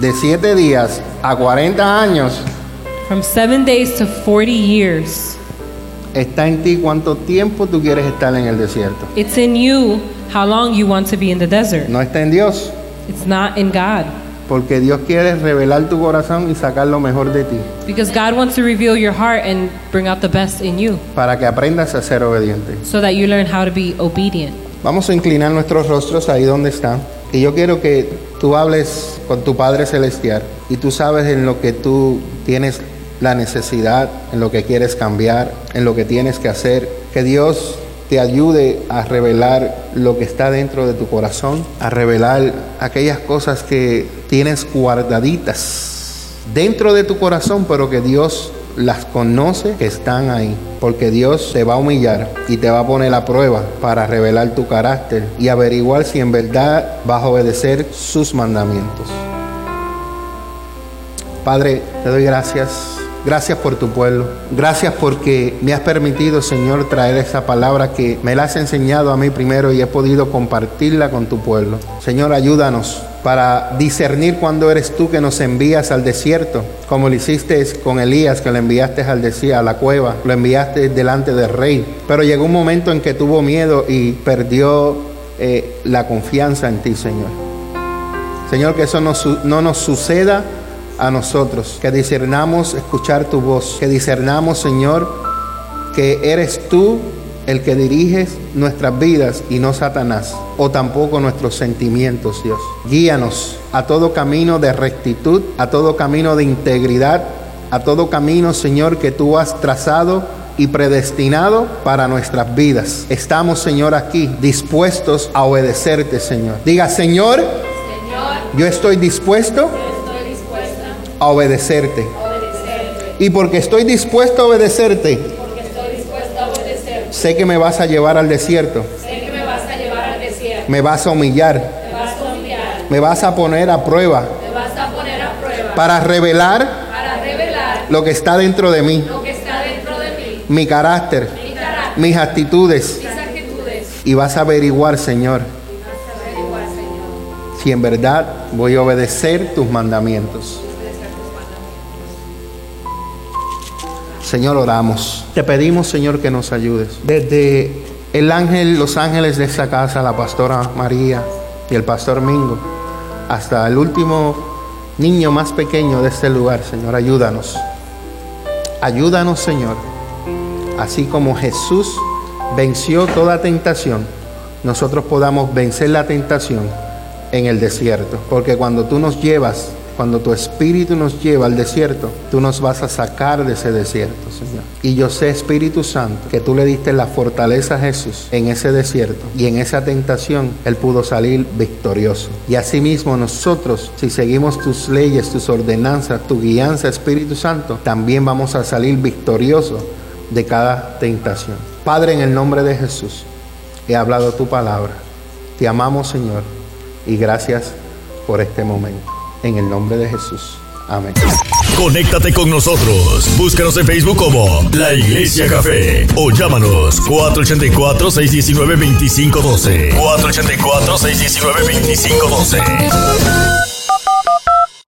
Speaker 3: De siete días a 40 años
Speaker 5: From seven days to 40 years.
Speaker 3: está en ti cuánto tiempo tú quieres estar en el desierto.
Speaker 5: It's in you how long you want to be in the desert.
Speaker 3: No está en Dios,
Speaker 5: It's not in God.
Speaker 3: porque Dios quiere revelar tu corazón y sacar lo mejor de ti,
Speaker 5: Because God wants to reveal your heart and bring out the best in you
Speaker 3: para que aprendas a ser obediente.
Speaker 5: so that you learn how to be obedient.
Speaker 3: Vamos a inclinar nuestros rostros ahí donde están. Y yo quiero que tú hables con tu Padre Celestial y tú sabes en lo que tú tienes la necesidad, en lo que quieres cambiar, en lo que tienes que hacer. Que Dios te ayude a revelar lo que está dentro de tu corazón, a revelar aquellas cosas que tienes guardaditas dentro de tu corazón, pero que Dios las conoce que están ahí, porque Dios te va a humillar y te va a poner a prueba para revelar tu carácter y averiguar si en verdad vas a obedecer sus mandamientos. Padre, te doy gracias. Gracias por tu pueblo. Gracias porque me has permitido, Señor, traer esa palabra que me la has enseñado a mí primero y he podido compartirla con tu pueblo. Señor, ayúdanos para discernir cuando eres tú que nos envías al desierto, como lo hiciste con Elías, que lo enviaste al desierto, a la cueva, lo enviaste delante del rey. Pero llegó un momento en que tuvo miedo y perdió eh, la confianza en ti, Señor. Señor, que eso no, no nos suceda a nosotros, que discernamos escuchar tu voz, que discernamos, Señor, que eres tú el que diriges nuestras vidas y no Satanás, o tampoco nuestros sentimientos, Dios. Guíanos a todo camino de rectitud, a todo camino de integridad, a todo camino, Señor, que tú has trazado y predestinado para nuestras vidas. Estamos, Señor, aquí dispuestos a obedecerte, Señor. Diga, Señor, yo estoy dispuesto a obedecerte. Y porque estoy dispuesto a obedecerte, sé que me vas a llevar al desierto. Me vas a humillar. Me vas a poner a prueba. para revelar lo que está dentro de mí, mi carácter,
Speaker 2: mis actitudes.
Speaker 3: Y vas a averiguar, Señor, si en verdad voy a obedecer tus mandamientos. Señor, oramos. Te pedimos, Señor, que nos ayudes. Desde el ángel, los ángeles de esta casa, la pastora María y el pastor Mingo, hasta el último niño más pequeño de este lugar, Señor, ayúdanos. Ayúdanos, Señor. Así como Jesús venció toda tentación, nosotros podamos vencer la tentación en el desierto. Porque cuando tú nos llevas, cuando tu espíritu nos lleva al desierto, tú nos vas a sacar de ese desierto, Señor. Y yo sé, Espíritu Santo, que tú le diste la fortaleza a Jesús en ese desierto y en esa tentación, Él pudo salir victorioso. Y asimismo nosotros, si seguimos tus leyes, tus ordenanzas, tu guianza, Espíritu Santo, también vamos a salir victoriosos de cada tentación. Padre, en el nombre de Jesús, he hablado tu palabra. Te amamos, Señor, y gracias por este momento. En el nombre de Jesús. Amén.
Speaker 1: Conéctate con nosotros. Búscanos en Facebook como La Iglesia Café o llámanos 484-619-2512. 484-619-2512.